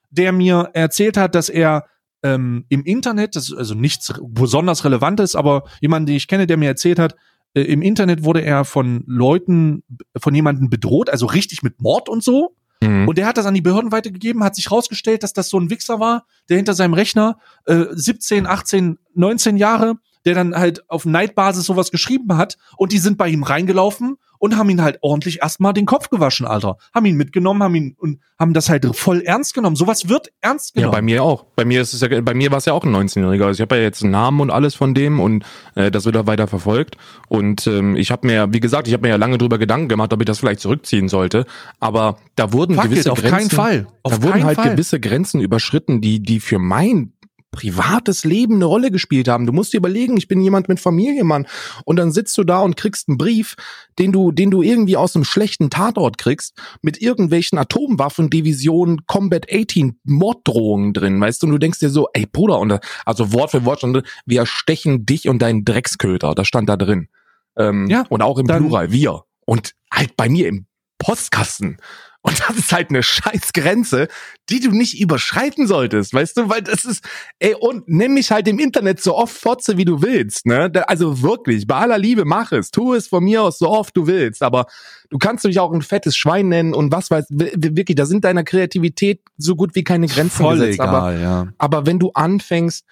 der mir erzählt hat, dass er ähm, im Internet, das ist also nichts besonders Relevantes, aber jemanden, den ich kenne, der mir erzählt hat, äh, im Internet wurde er von Leuten, von jemanden bedroht, also richtig mit Mord und so. Mhm. Und der hat das an die Behörden weitergegeben, hat sich rausgestellt, dass das so ein Wichser war, der hinter seinem Rechner äh, 17, 18, 19 Jahre, der dann halt auf Neidbasis sowas geschrieben hat und die sind bei ihm reingelaufen und haben ihn halt ordentlich erstmal den Kopf gewaschen, Alter. Haben ihn mitgenommen, haben ihn und haben das halt voll ernst genommen. Sowas wird ernst genommen. Ja, bei mir auch. Bei mir ist es ja, bei mir war es ja auch ein 19-Jähriger. Also ich habe ja jetzt einen Namen und alles von dem und äh, das wird auch weiter verfolgt. Und ähm, ich habe mir, wie gesagt, ich habe mir ja lange drüber Gedanken gemacht, ob ich das vielleicht zurückziehen sollte. Aber da wurden Fuck gewisse it, auf Grenzen, keinen Fall. Auf da wurden halt Fall. gewisse Grenzen überschritten, die die für mein privates Leben eine Rolle gespielt haben. Du musst dir überlegen, ich bin jemand mit Familie, Mann. Und dann sitzt du da und kriegst einen Brief, den du, den du irgendwie aus einem schlechten Tatort kriegst, mit irgendwelchen Atomwaffendivisionen, Combat 18 Morddrohungen drin, weißt du? Und du denkst dir so, ey Bruder, und also Wort für Wort stand, wir erstechen dich und deinen Drecksköter. Das stand da drin. Ähm, ja, und auch im Plural, wir. Und halt bei mir im Postkasten. Und das ist halt eine scheiß Grenze, die du nicht überschreiten solltest, weißt du? Weil das ist, ey, und nimm mich halt im Internet so oft fotze, wie du willst, ne? Also wirklich, bei aller Liebe, mach es. Tu es von mir aus so oft du willst. Aber du kannst mich auch ein fettes Schwein nennen und was weiß, wirklich, da sind deiner Kreativität so gut wie keine Grenzen Voll gesetzt. egal, aber, ja. aber wenn du anfängst,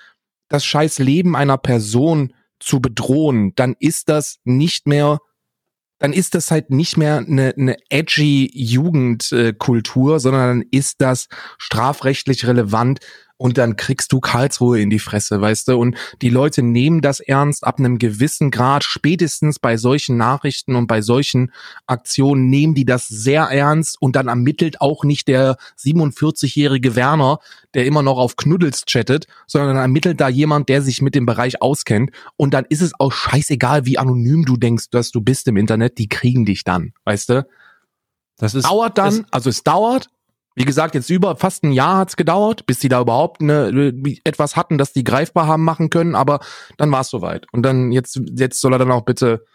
das scheiß Leben einer Person zu bedrohen, dann ist das nicht mehr dann ist das halt nicht mehr eine, eine edgy Jugendkultur, sondern dann ist das strafrechtlich relevant und dann kriegst du Karlsruhe in die Fresse, weißt du? Und die Leute nehmen das ernst ab einem gewissen Grad, spätestens bei solchen Nachrichten und bei solchen Aktionen nehmen die das sehr ernst und dann ermittelt auch nicht der 47-jährige Werner, der immer noch auf Knuddels chattet, sondern ermittelt da jemand, der sich mit dem Bereich auskennt und dann ist es auch scheißegal, wie anonym du denkst, dass du bist im Internet, die kriegen dich dann, weißt du? Das ist dauert dann, also es dauert, wie gesagt, jetzt über fast ein Jahr hat's gedauert, bis die da überhaupt eine, etwas hatten, das die greifbar haben machen können, aber dann war es soweit. Und dann jetzt, jetzt soll er dann auch bitte,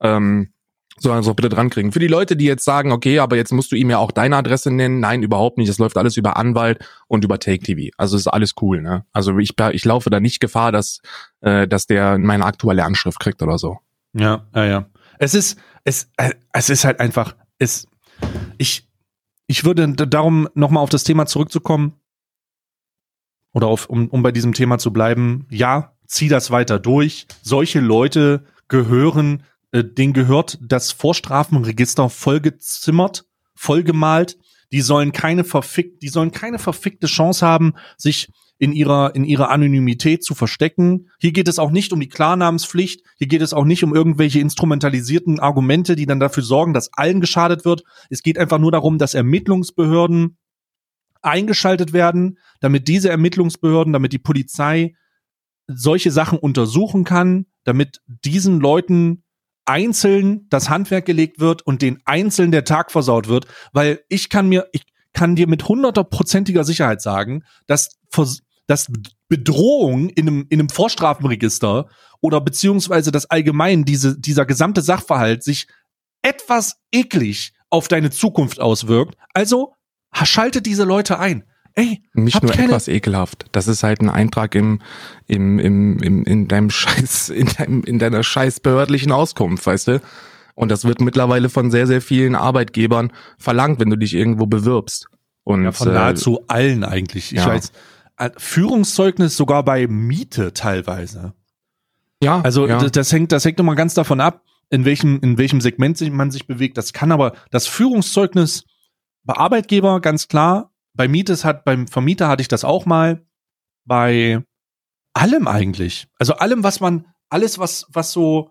ähm, soll er so bitte dran kriegen. Für die Leute, die jetzt sagen, okay, aber jetzt musst du ihm ja auch deine Adresse nennen, nein, überhaupt nicht. Das läuft alles über Anwalt und über Take TV. Also ist alles cool, ne? Also ich, ich laufe da nicht Gefahr, dass, äh, dass der meine aktuelle Anschrift kriegt oder so. Ja, ja, ja. Es ist, es, äh, es ist halt einfach, es, ich, ich würde darum nochmal auf das Thema zurückzukommen oder auf, um, um bei diesem Thema zu bleiben. Ja, zieh das weiter durch. Solche Leute gehören, äh, denen gehört das Vorstrafenregister vollgezimmert, vollgemalt. Die sollen keine verfickt, die sollen keine verfickte Chance haben, sich in ihrer, in ihrer Anonymität zu verstecken. Hier geht es auch nicht um die Klarnamenspflicht. Hier geht es auch nicht um irgendwelche instrumentalisierten Argumente, die dann dafür sorgen, dass allen geschadet wird. Es geht einfach nur darum, dass Ermittlungsbehörden eingeschaltet werden, damit diese Ermittlungsbehörden, damit die Polizei solche Sachen untersuchen kann, damit diesen Leuten einzeln das Handwerk gelegt wird und den einzeln der Tag versaut wird, weil ich kann mir, ich kann dir mit hundertprozentiger Sicherheit sagen, dass dass Bedrohung in einem, in einem Vorstrafenregister oder beziehungsweise das allgemein, diese, dieser gesamte Sachverhalt sich etwas eklig auf deine Zukunft auswirkt. Also schaltet diese Leute ein. Ey, nicht nur etwas ekelhaft. Das ist halt ein Eintrag im, im, im, im, in deinem Scheiß, in, deinem, in deiner scheiß behördlichen Auskunft, weißt du? Und das wird mittlerweile von sehr, sehr vielen Arbeitgebern verlangt, wenn du dich irgendwo bewirbst. Und, ja, von nahezu äh, allen eigentlich. Ich ja. weiß, äh, Führungszeugnis sogar bei Miete teilweise. Ja. Also ja. das hängt, das hängt immer ganz davon ab, in welchem, in welchem Segment man sich bewegt. Das kann aber das Führungszeugnis bei Arbeitgeber ganz klar. Bei Mietes hat, beim Vermieter hatte ich das auch mal. Bei allem eigentlich. Also allem, was man, alles, was, was so,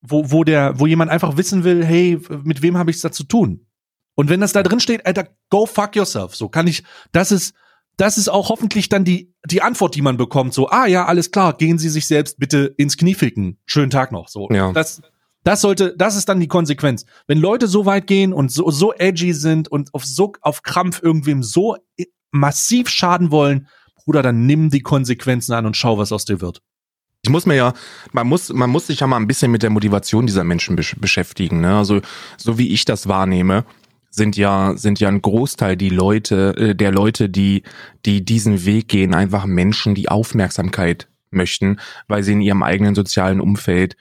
wo, wo der, wo jemand einfach wissen will, hey, mit wem habe ich es da zu tun? Und wenn das da drin steht, Alter, go fuck yourself. So kann ich, das ist, das ist auch hoffentlich dann die, die Antwort, die man bekommt. So, ah ja, alles klar, gehen Sie sich selbst bitte ins Knie ficken. Schönen Tag noch. So, ja. das, das sollte, das ist dann die Konsequenz. Wenn Leute so weit gehen und so, so edgy sind und auf so, auf Krampf irgendwem so massiv schaden wollen, Bruder, dann nimm die Konsequenzen an und schau, was aus dir wird. Ich muss mir ja, man muss, man muss sich ja mal ein bisschen mit der Motivation dieser Menschen besch beschäftigen. Ne? Also so wie ich das wahrnehme, sind ja sind ja ein Großteil die Leute äh, der Leute, die die diesen Weg gehen, einfach Menschen, die Aufmerksamkeit möchten, weil sie in ihrem eigenen sozialen Umfeld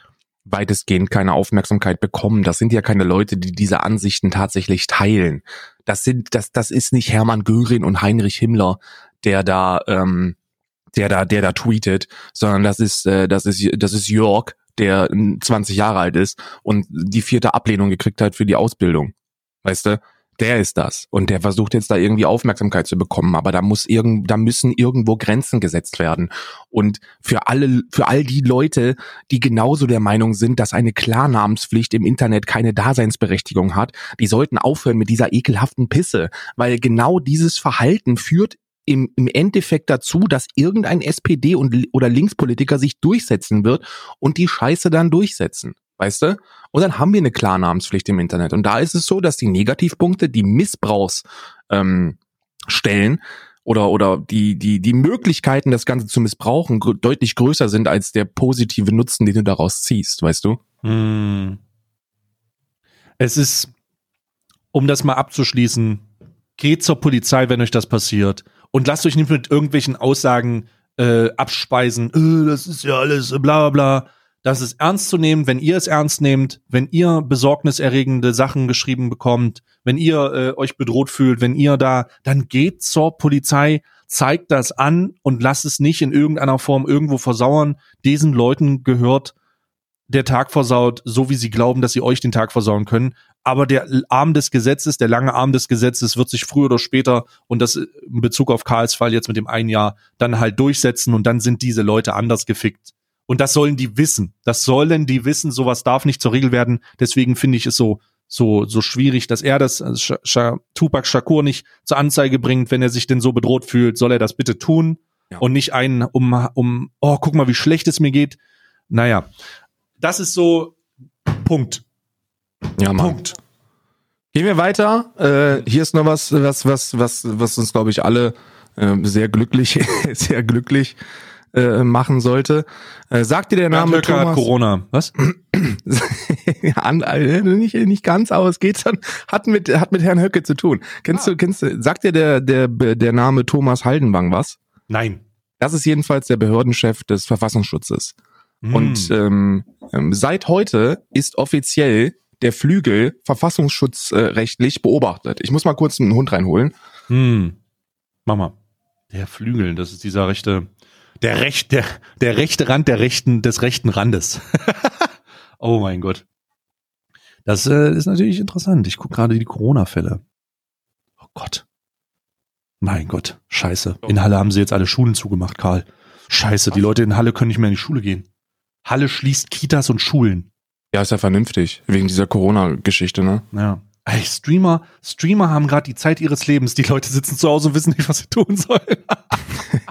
weitestgehend keine Aufmerksamkeit bekommen. Das sind ja keine Leute, die diese Ansichten tatsächlich teilen. Das sind das das ist nicht Hermann Göring und Heinrich Himmler, der da ähm, der da der da tweetet, sondern das ist äh, das ist das ist Jörg, der 20 Jahre alt ist und die vierte Ablehnung gekriegt hat für die Ausbildung. Weißt du? Der ist das. Und der versucht jetzt da irgendwie Aufmerksamkeit zu bekommen. Aber da muss irgend, da müssen irgendwo Grenzen gesetzt werden. Und für alle, für all die Leute, die genauso der Meinung sind, dass eine Klarnamenspflicht im Internet keine Daseinsberechtigung hat, die sollten aufhören mit dieser ekelhaften Pisse. Weil genau dieses Verhalten führt im, im Endeffekt dazu, dass irgendein SPD und, oder Linkspolitiker sich durchsetzen wird und die Scheiße dann durchsetzen. Weißt du? Und dann haben wir eine Klarnamenspflicht im Internet. Und da ist es so, dass die Negativpunkte, die Missbrauchsstellen ähm, oder, oder die, die, die Möglichkeiten, das Ganze zu missbrauchen, gr deutlich größer sind als der positive Nutzen, den du daraus ziehst, weißt du? Hm. Es ist, um das mal abzuschließen, geht zur Polizei, wenn euch das passiert. Und lasst euch nicht mit irgendwelchen Aussagen äh, abspeisen, äh, das ist ja alles bla bla bla. Das ist ernst zu nehmen, wenn ihr es ernst nehmt, wenn ihr besorgniserregende Sachen geschrieben bekommt, wenn ihr äh, euch bedroht fühlt, wenn ihr da, dann geht zur Polizei, zeigt das an und lasst es nicht in irgendeiner Form irgendwo versauern. Diesen Leuten gehört der Tag versaut, so wie sie glauben, dass sie euch den Tag versauen können. Aber der Arm des Gesetzes, der lange Arm des Gesetzes wird sich früher oder später und das in Bezug auf Karls Fall jetzt mit dem einen Jahr dann halt durchsetzen und dann sind diese Leute anders gefickt. Und das sollen die wissen. Das sollen die wissen. Sowas darf nicht zur Regel werden. Deswegen finde ich es so, so, so schwierig, dass er das, also Sh Sh Tupac Shakur nicht zur Anzeige bringt. Wenn er sich denn so bedroht fühlt, soll er das bitte tun. Ja. Und nicht einen um, um, oh, guck mal, wie schlecht es mir geht. Naja, das ist so Punkt. Ja, Mann. Punkt. Gehen wir weiter. Äh, hier ist noch was, was, was, was, was uns, glaube ich, alle äh, sehr glücklich, sehr glücklich äh, machen sollte. Äh, sagt dir der Name Bernd Thomas? Hat Corona. Was? ja, an, äh, nicht, nicht ganz, aber es geht schon, hat mit, hat mit Herrn Höcke zu tun. Kennst ah. du, kennst du, sagt dir der, der, der Name Thomas Haldenwang was? Nein. Das ist jedenfalls der Behördenchef des Verfassungsschutzes. Mm. Und ähm, ähm, seit heute ist offiziell der Flügel verfassungsschutzrechtlich beobachtet. Ich muss mal kurz einen Hund reinholen. Hm. Mach mal. Der Flügel, das ist dieser rechte, der, recht, der, der rechte Rand der rechten, des rechten Randes. oh mein Gott. Das äh, ist natürlich interessant. Ich gucke gerade die Corona-Fälle. Oh Gott. Mein Gott. Scheiße. In Halle haben sie jetzt alle Schulen zugemacht, Karl. Scheiße. Die Leute in Halle können nicht mehr in die Schule gehen. Halle schließt Kitas und Schulen. Ja, ist ja vernünftig. Wegen dieser Corona-Geschichte, ne? Ja. Ey, Streamer, Streamer haben gerade die Zeit ihres Lebens. Die Leute sitzen zu Hause und wissen nicht, was sie tun sollen.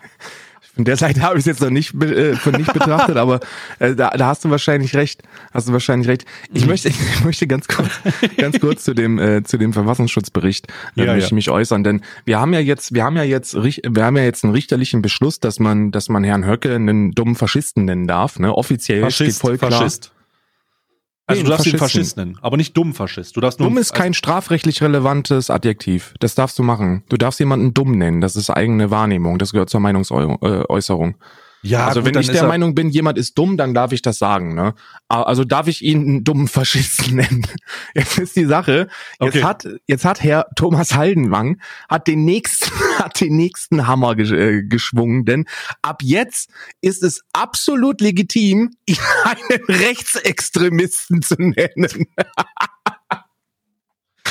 Von der Seite habe ich es jetzt noch nicht, äh, von nicht betrachtet, aber äh, da, da hast du wahrscheinlich recht. Hast du wahrscheinlich recht. Ich mhm. möchte, ich möchte ganz kurz, ganz kurz zu dem, äh, zu dem Verfassungsschutzbericht äh, ja, möchte ja. mich äußern, denn wir haben ja jetzt, wir haben ja jetzt, wir haben ja jetzt einen richterlichen Beschluss, dass man, dass man Herrn Höcke einen dummen Faschisten nennen darf. Ne? Offiziell Faschist, steht voll klar. Faschist. Also nee, du darfst ihn Faschist nennen, aber nicht dumm Faschist. Du darfst nur dumm ist kein strafrechtlich relevantes Adjektiv. Das darfst du machen. Du darfst jemanden dumm nennen. Das ist eigene Wahrnehmung. Das gehört zur Meinungsäußerung. Ja, also gut, wenn ich der Meinung bin, jemand ist dumm, dann darf ich das sagen. Ne? Also darf ich ihn einen dummen Faschisten nennen. Jetzt ist die Sache. Jetzt okay. hat jetzt hat Herr Thomas Haldenwang hat den nächsten hat den nächsten Hammer äh, geschwungen, denn ab jetzt ist es absolut legitim, ihn einen Rechtsextremisten zu nennen.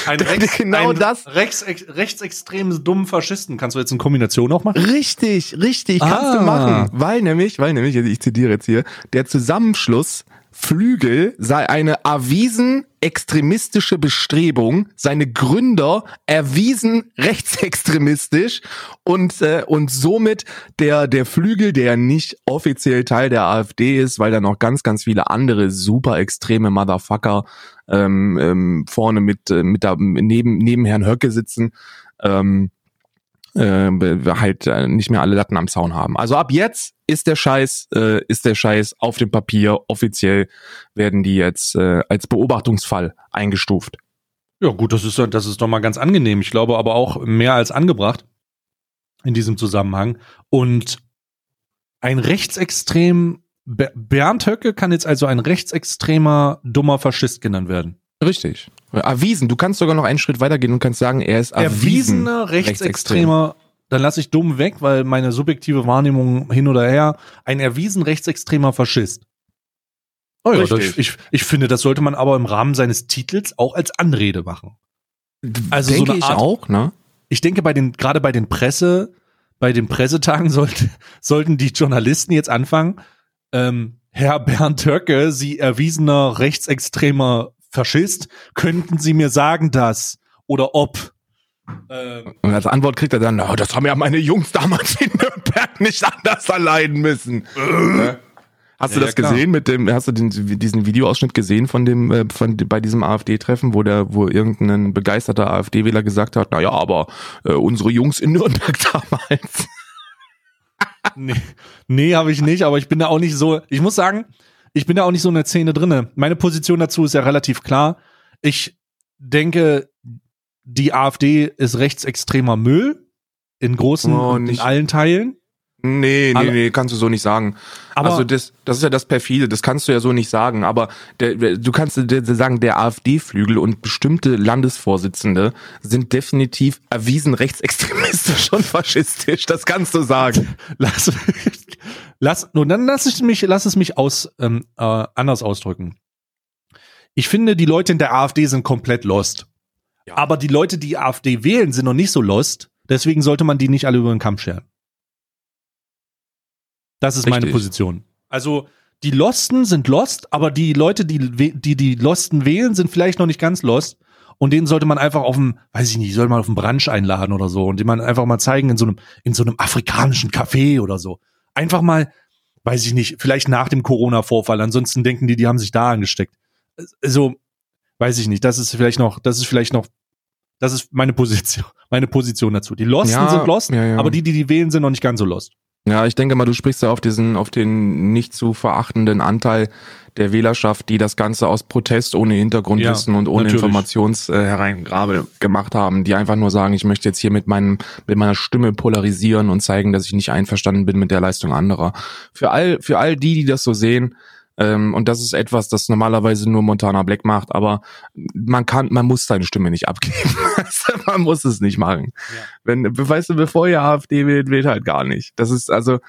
Ein Rechts, genau ein das. Rechts, rechtsextremen dummen Faschisten kannst du jetzt in Kombination auch machen? Richtig, richtig, ah. kannst du ah. machen. Weil nämlich, weil nämlich, ich zitiere jetzt hier, der Zusammenschluss Flügel sei eine erwiesen extremistische Bestrebung, seine Gründer erwiesen rechtsextremistisch und äh, und somit der der Flügel, der nicht offiziell Teil der AfD ist, weil da noch ganz ganz viele andere super extreme Motherfucker ähm, ähm, vorne mit äh, mit da neben neben Herrn Höcke sitzen. Ähm, äh, halt äh, nicht mehr alle Latten am Zaun haben. Also ab jetzt ist der Scheiß, äh, ist der Scheiß auf dem Papier. Offiziell werden die jetzt äh, als Beobachtungsfall eingestuft. Ja, gut, das ist, das ist doch mal ganz angenehm. Ich glaube aber auch mehr als angebracht in diesem Zusammenhang. Und ein rechtsextrem, Bernd Höcke kann jetzt also ein rechtsextremer, dummer Faschist genannt werden. Richtig. Erwiesen. Du kannst sogar noch einen Schritt weitergehen und kannst sagen, er ist erwiesen erwiesener rechtsextremer. Dann lasse ich dumm weg, weil meine subjektive Wahrnehmung hin oder her ein erwiesen rechtsextremer Faschist. Oh ja, das, ich, ich finde, das sollte man aber im Rahmen seines Titels auch als Anrede machen. Also denke so eine Art, ich auch, ne? Ich denke, bei den, gerade bei den Presse, bei den Pressetagen sollte, sollten die Journalisten jetzt anfangen, ähm, Herr Bernd Töcke, Sie erwiesener rechtsextremer Faschist, könnten Sie mir sagen, dass oder ob. Ähm, und als Antwort kriegt er dann, oh, das haben ja meine Jungs damals in Nürnberg nicht anders erleiden müssen. Äh. Hast ja, du das ja, gesehen mit dem, hast du den, diesen Videoausschnitt gesehen von dem, äh, von, bei diesem AfD-Treffen, wo der, wo irgendein begeisterter AfD-Wähler gesagt hat, na ja, aber äh, unsere Jungs in Nürnberg damals. nee, nee habe ich nicht, aber ich bin da auch nicht so, ich muss sagen, ich bin da auch nicht so in der Szene drinne. Meine Position dazu ist ja relativ klar. Ich denke, die AfD ist rechtsextremer Müll in großen, Oh, in nicht- allen Teilen. Nee, nee, nee, kannst du so nicht sagen. Aber- also das, das ist ja das perfide, das kannst du ja so nicht sagen. Aber der, du kannst sagen, der AfD-Flügel und bestimmte Landesvorsitzende sind definitiv erwiesen rechtsextremistisch und faschistisch. Das kannst du sagen. Lass, lass, nun, dann lass ich mich, lass es mich aus, ähm, äh, anders ausdrücken. Ich finde, die Leute in der AfD sind komplett lost. Ja. Aber die Leute, die AfD wählen, sind noch nicht so lost. Deswegen sollte man die nicht alle über den Kamm scheren. Das ist meine Richtig. Position. Also, die Losten sind lost, aber die Leute, die, die die Losten wählen, sind vielleicht noch nicht ganz lost. Und denen sollte man einfach auf dem, weiß ich nicht, soll man auf dem Brunch einladen oder so und die man einfach mal zeigen in so einem, in so einem afrikanischen Café oder so. Einfach mal, weiß ich nicht, vielleicht nach dem Corona-Vorfall. Ansonsten denken die, die haben sich da angesteckt. Also, weiß ich nicht. Das ist vielleicht noch, das ist vielleicht noch, das ist meine Position, meine Position dazu. Die Losten Ja, sind lost, ja, ja. aber die, die die wählen, sind noch nicht ganz so lost. Ja, ich denke mal, du sprichst ja auf diesen, auf den nicht zu verachtenden Anteil der Wählerschaft, die das Ganze aus Protest ohne Hintergrundwissen Ja, und ohne natürlich. Informationshereingabe gemacht haben, die einfach nur sagen, ich möchte jetzt hier mit meinem, mit meiner Stimme polarisieren und zeigen, dass ich nicht einverstanden bin mit der Leistung anderer. Für all, für all die, die das so sehen, ähm, und das ist etwas, das normalerweise nur Montana Black macht, aber man kann, man muss seine Stimme nicht abgeben. man muss es nicht machen. Wenn, weißt du, bevor ihr AfD wählt, wählt halt gar nicht. Das ist also,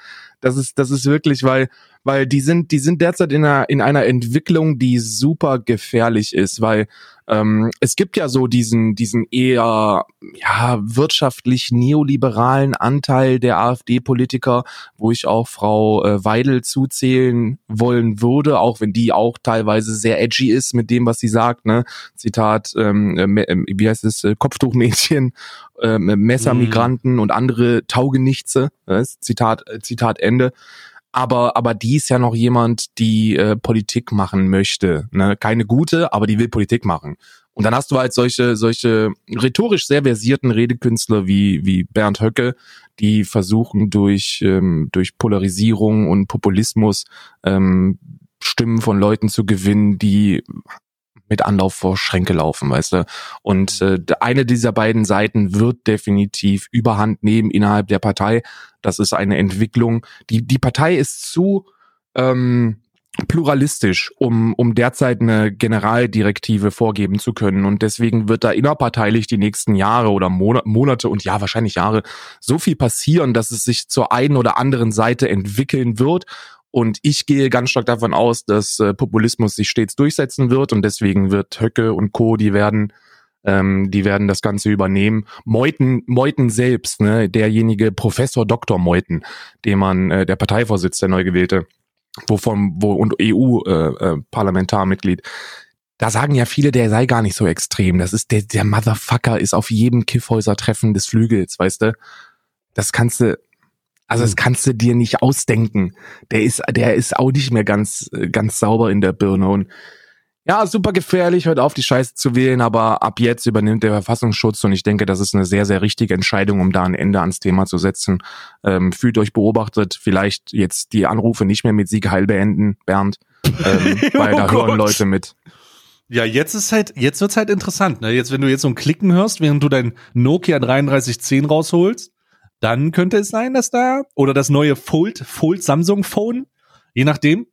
das ist, das ist wirklich, weil, weil die sind, die sind derzeit in einer, in einer Entwicklung, die super gefährlich ist, weil ähm, es gibt ja so diesen, diesen eher ja wirtschaftlich neoliberalen Anteil der AfD-Politiker, wo ich auch Frau äh, Weidel zuzählen wollen würde, auch wenn die auch teilweise sehr edgy ist mit dem, was sie sagt. Ne? Zitat, ähm, äh, ähm, wie heißt es, äh, Kopftuchmädchen, ähm, Messermigranten und andere Taugenichtse. äh, Zitat, äh, Zitat Ende. Aber, aber die ist ja noch jemand, die äh, Politik machen möchte. Ne? Keine gute, aber die will Politik machen. Und dann hast du halt solche, solche rhetorisch sehr versierten Redekünstler wie, wie Bernd Höcke, die versuchen durch, ähm, durch Polarisierung und Populismus ähm, Stimmen von Leuten zu gewinnen, die mit Anlauf vor Schränke laufen, weißt du. Und äh, eine dieser beiden Seiten wird definitiv Überhand nehmen innerhalb der Partei. Das ist eine Entwicklung. Die, die Partei ist zu ähm, pluralistisch, um, um derzeit eine Generaldirektive vorgeben zu können. Und deswegen wird da innerparteilich die nächsten Jahre oder Monate, Monate und ja, wahrscheinlich Jahre so viel passieren, dass es sich zur einen oder anderen Seite entwickeln wird. Und ich gehe ganz stark davon aus, dass äh, Populismus sich stets durchsetzen wird und deswegen wird Höcke und Co. die werden ähm, die werden das Ganze übernehmen. Meuthen, Meuthen selbst, ne, derjenige Professor Dr. Meuthen, dem man äh, der Parteivorsitz der neu gewählte, wovon wo und EU äh, äh. Da sagen ja viele, der sei gar nicht so extrem. Das ist der der Motherfucker ist auf jedem Kiffhäuser-Treffen des Flügels, weißt du? Das kannst du also das kannst du dir nicht ausdenken. Der ist, der ist auch nicht mehr ganz, ganz sauber in der Birne und ja, super gefährlich, hört auf, die Scheiße zu wählen, aber ab jetzt übernimmt der Verfassungsschutz und ich denke, das ist eine sehr, sehr richtige Entscheidung, um da ein Ende ans Thema zu setzen. Ähm, fühlt euch beobachtet, vielleicht jetzt die Anrufe nicht mehr mit Sieg Heil beenden, Bernd, ähm, weil Oh da hören Gott. Leute mit. Ja, jetzt ist halt, jetzt wird's halt interessant, ne? Jetzt, wenn du jetzt so ein Klicken hörst, während du dein Nokia 3310 rausholst, dann könnte es sein, dass da, oder das neue Fold, Fold Samsung Phone, je nachdem,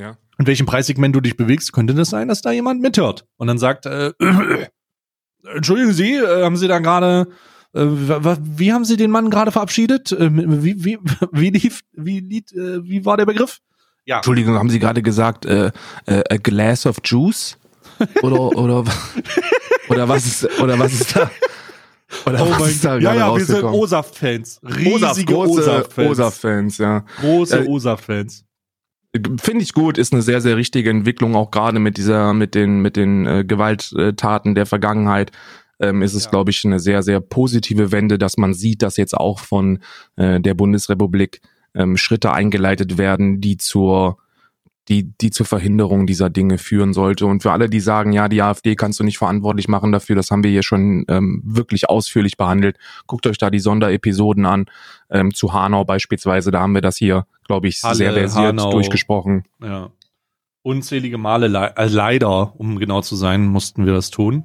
Ja. in welchem Preissegment du dich bewegst, könnte das sein, dass da jemand mithört und dann sagt, äh, entschuldigen Sie, äh, haben Sie da gerade, äh, wie haben Sie den Mann gerade verabschiedet? Äh, wie, wie, wie lief, wie, lied, äh, wie war der Begriff? Ja. Entschuldigung, haben Sie gerade gesagt, äh, äh, a glass of juice? Oder, oder, oder was ist, oder was ist da? Oder Oh was ist da. Ja, ja, wir sind? OSAF-Fans. Riesige große OSAF-Fans. OSAF-Fans, ja. Große Äh, OSAF-Fans. Finde ich gut, ist eine sehr, sehr richtige Entwicklung, auch gerade mit dieser, mit den, mit den äh, Gewalttaten der Vergangenheit. Ähm, ist es, Ja. glaube ich, eine sehr, sehr positive Wende, dass man sieht, dass jetzt auch von äh, der Bundesrepublik ähm, Schritte eingeleitet werden, die zur die, die zur Verhinderung dieser Dinge führen sollte. Und für alle, die sagen, ja, die AfD kannst du nicht verantwortlich machen dafür, das haben wir hier schon ähm, wirklich ausführlich behandelt. Guckt euch da die Sonderepisoden an, ähm, zu Hanau beispielsweise, da haben wir das hier, glaube ich, Halle, sehr versiert Hanau. durchgesprochen. Ja. Unzählige Male, le äh, leider, um genau zu sein, mussten wir das tun.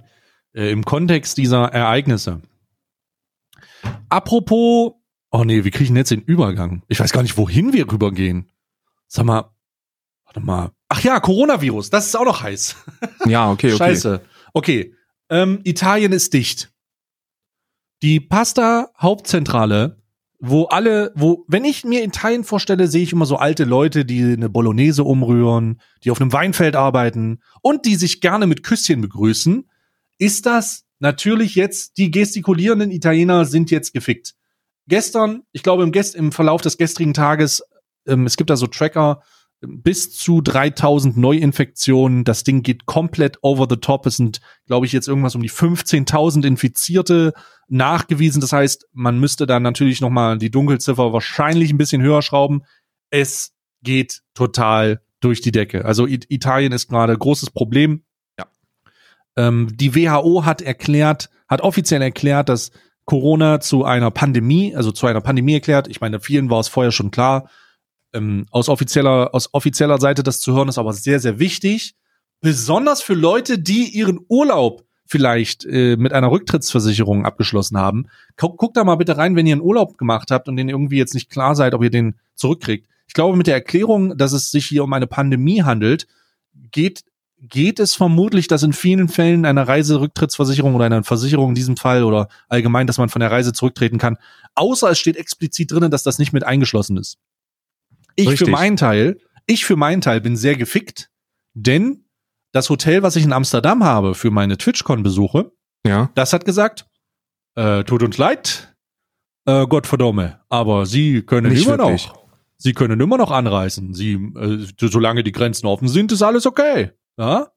äh, im Kontext dieser Ereignisse. Apropos, oh nee, wie kriegen jetzt den Übergang? Ich weiß gar nicht, wohin wir rübergehen. Sag mal, warte mal. Ach ja, Coronavirus, das ist auch noch heiß. Ja, okay, okay. Scheiße. Okay, ähm, Italien ist dicht. Die Pasta-Hauptzentrale, wo alle, wo, wenn ich mir Italien vorstelle, sehe ich immer so alte Leute, die eine Bolognese umrühren, die auf einem Weinfeld arbeiten und die sich gerne mit Küsschen begrüßen. Ist das natürlich jetzt, die gestikulierenden Italiener sind jetzt gefickt. Gestern, ich glaube im, Gest im Verlauf des gestrigen Tages, ähm, es gibt da so Tracker, bis zu 3000 Neuinfektionen. Das Ding geht komplett over the top. Es sind, glaube ich, jetzt irgendwas um die 15.000 Infizierte nachgewiesen. Das heißt, man müsste dann natürlich noch mal die Dunkelziffer wahrscheinlich ein bisschen höher schrauben. Es geht total durch die Decke. Also Italien ist gerade großes Problem. Ja. Ähm, die WHO hat erklärt, hat offiziell erklärt, dass Corona zu einer Pandemie, also zu einer Pandemie erklärt. Ich meine, vielen war es vorher schon klar ähm, aus offizieller, aus offizieller Seite das zu hören, ist aber sehr, sehr wichtig. Besonders für Leute, die ihren Urlaub vielleicht äh, mit einer Rücktrittsversicherung abgeschlossen haben. Guck, guckt da mal bitte rein, wenn ihr einen Urlaub gemacht habt und den irgendwie jetzt nicht klar seid, ob ihr den zurückkriegt. Ich glaube, mit der Erklärung, dass es sich hier um eine Pandemie handelt, geht geht es vermutlich, dass in vielen Fällen eine Reiserücktrittsversicherung oder eine Versicherung in diesem Fall oder allgemein, dass man von der Reise zurücktreten kann, außer es steht explizit drinnen, dass das nicht mit eingeschlossen ist. Ich Richtig. für meinen Teil, ich für meinen Teil bin sehr gefickt, denn das Hotel, was ich in Amsterdam habe für meine TwitchCon-Besuche, ja. das hat gesagt, äh, tut uns leid, äh, Gott verdomme, aber Sie können Nicht immer wirklich. noch, Sie können immer noch anreisen. Sie, äh, solange die Grenzen offen sind, ist alles okay. Ja?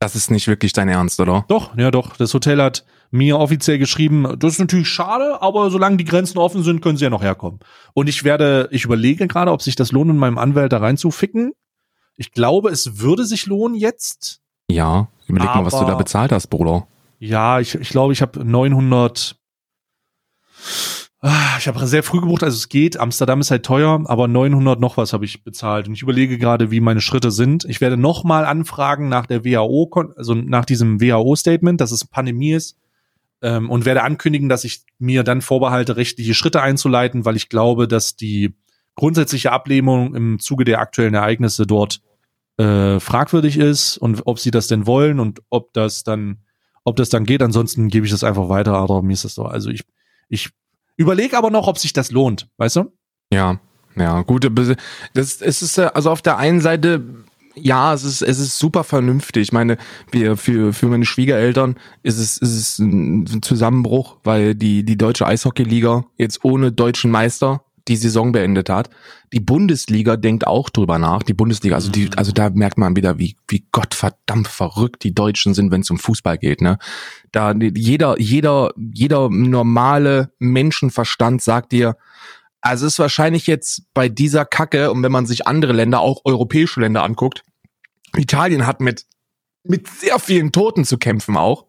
Das ist nicht wirklich dein Ernst, oder? Doch, ja doch. Das Hotel hat mir offiziell geschrieben, das ist natürlich schade, aber solange die Grenzen offen sind, können sie ja noch herkommen. Und ich werde, ich überlege gerade, ob sich das lohnt, in meinem Anwalt da reinzuficken. Ich glaube, es würde sich lohnen jetzt. Ja, überleg aber, mal, was du da bezahlt hast, Bruder. Ja, ich, ich glaube, ich habe 900 Ah, ich habe sehr früh gebucht, also es geht. Amsterdam ist halt teuer, aber 900 noch was habe ich bezahlt. Und ich überlege gerade, wie meine Schritte sind. Ich werde noch mal anfragen nach der WHO, also nach diesem WHO-Statement, dass es Pandemie ist. Ähm, und werde ankündigen, dass ich mir dann vorbehalte, rechtliche Schritte einzuleiten, weil ich glaube, dass die grundsätzliche Ablehnung im Zuge der aktuellen Ereignisse dort äh, fragwürdig ist und ob sie das denn wollen und ob das dann, ob das dann geht. Ansonsten gebe ich das einfach weiter. Aber mir ist das so. Also ich, ich Überleg aber noch, ob sich das lohnt, weißt du? Ja, ja, gut. Das, es ist also auf der einen Seite ja, es ist, es ist super vernünftig. Ich meine, wir, für, für meine Schwiegereltern ist es, ist es ein Zusammenbruch, weil die, die deutsche Eishockeyliga jetzt ohne deutschen Meister die Saison beendet hat. Die Bundesliga denkt auch drüber nach. Die Bundesliga, also die, also da merkt man wieder, wie, wie Gottverdammt verrückt die Deutschen sind, wenn es um Fußball geht, ne? Da jeder, jeder, jeder normale Menschenverstand sagt dir, also es ist wahrscheinlich jetzt bei dieser Kacke, und wenn man sich andere Länder, auch europäische Länder anguckt, Italien hat mit, mit sehr vielen Toten zu kämpfen auch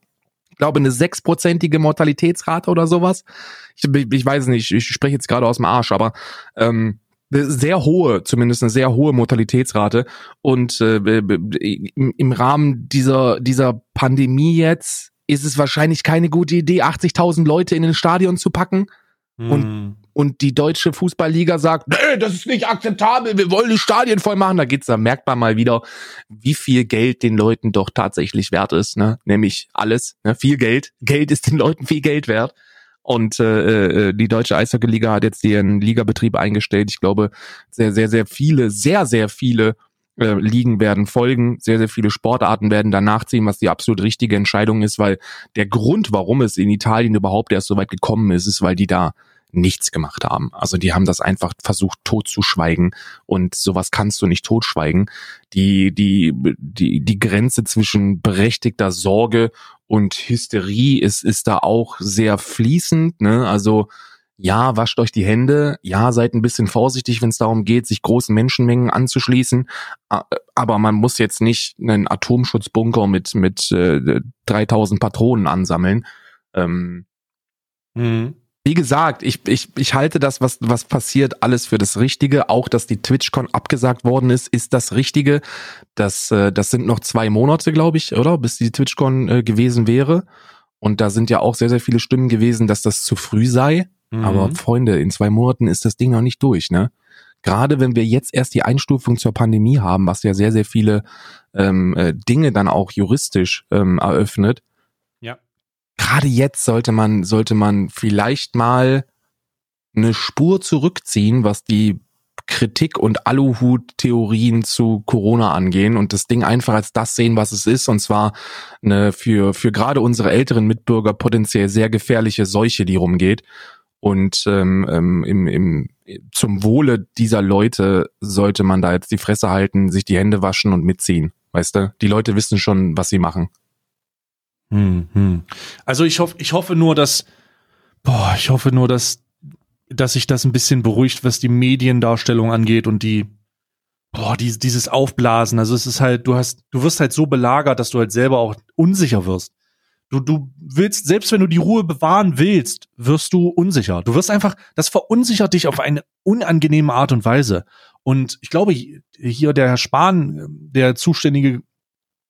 glaube, eine sechsprozentige Mortalitätsrate oder sowas. Ich, ich weiß nicht, ich spreche jetzt gerade aus dem Arsch, aber ähm, sehr hohe, zumindest eine sehr hohe Mortalitätsrate. Und äh, im, im Rahmen dieser, dieser Pandemie jetzt ist es wahrscheinlich keine gute Idee, 80.000 Leute in ein Stadion zu packen. Mhm. Und hm und die deutsche Fußballliga sagt, nee, das ist nicht akzeptabel, wir wollen die Stadien voll machen, da geht's, da merkt man mal wieder, wie viel Geld den Leuten doch tatsächlich wert ist, ne? Nämlich alles, ne? Viel Geld. Geld ist den Leuten viel Geld wert. Und äh, äh die deutsche Eishockeyliga hat jetzt ihren Ligabetrieb eingestellt. Ich glaube, sehr, sehr, sehr viele, sehr, sehr viele äh, Ligen werden folgen, sehr, sehr viele Sportarten werden danach ziehen, was die absolut richtige Entscheidung ist, weil der Grund, warum es in Italien überhaupt erst so weit gekommen ist, ist, weil die da nichts gemacht haben. Also die haben das einfach versucht totzuschweigen und sowas kannst du nicht totschweigen. Die, die, die, die Grenze zwischen berechtigter Sorge und Hysterie ist, ist da auch sehr fließend, ne? Also, ja, wascht euch die Hände, ja, seid ein bisschen vorsichtig, wenn es darum geht, sich großen Menschenmengen anzuschließen, aber man muss jetzt nicht einen Atomschutzbunker mit mit äh, 3000 Patronen ansammeln. Ähm, mhm wie gesagt, ich, ich, ich halte das, was, was passiert, alles für das Richtige. Auch, dass die TwitchCon abgesagt worden ist, ist das Richtige. Das, äh, das sind noch zwei Monate, glaube ich, oder? Bis die TwitchCon äh, gewesen wäre. Und da sind ja auch sehr, sehr viele Stimmen gewesen, dass das zu früh sei. Mhm. Aber Freunde, in zwei Monaten ist das Ding noch nicht durch, ne? Gerade wenn wir jetzt erst die Einstufung zur Pandemie haben, was ja sehr, sehr viele ähm, äh, Dinge dann auch juristisch ähm, eröffnet. Gerade jetzt sollte man, sollte man vielleicht mal eine Spur zurückziehen, was die Kritik und Aluhut-Theorien zu Corona angehen und das Ding einfach als das sehen, was es ist, und zwar eine für, für gerade unsere älteren Mitbürger potenziell sehr gefährliche Seuche, die rumgeht. Und ähm, ähm, im, im, zum Wohle dieser Leute sollte man da jetzt die Fresse halten, sich die Hände waschen und mitziehen. Weißt du? Die Leute wissen schon, was sie machen. Hm, hm. Also ich hoffe, ich hoffe nur, dass, boah, ich hoffe nur, dass, dass sich das ein bisschen beruhigt, was die Mediendarstellung angeht und die, boah, die, dieses Aufblasen. Also es ist halt, du hast, du wirst halt so belagert, dass du halt selber auch unsicher wirst. Du, du willst, selbst wenn du die Ruhe bewahren willst, wirst du unsicher. Du wirst einfach, das verunsichert dich auf eine unangenehme Art und Weise. Und ich glaube, hier der Herr Spahn, der zuständige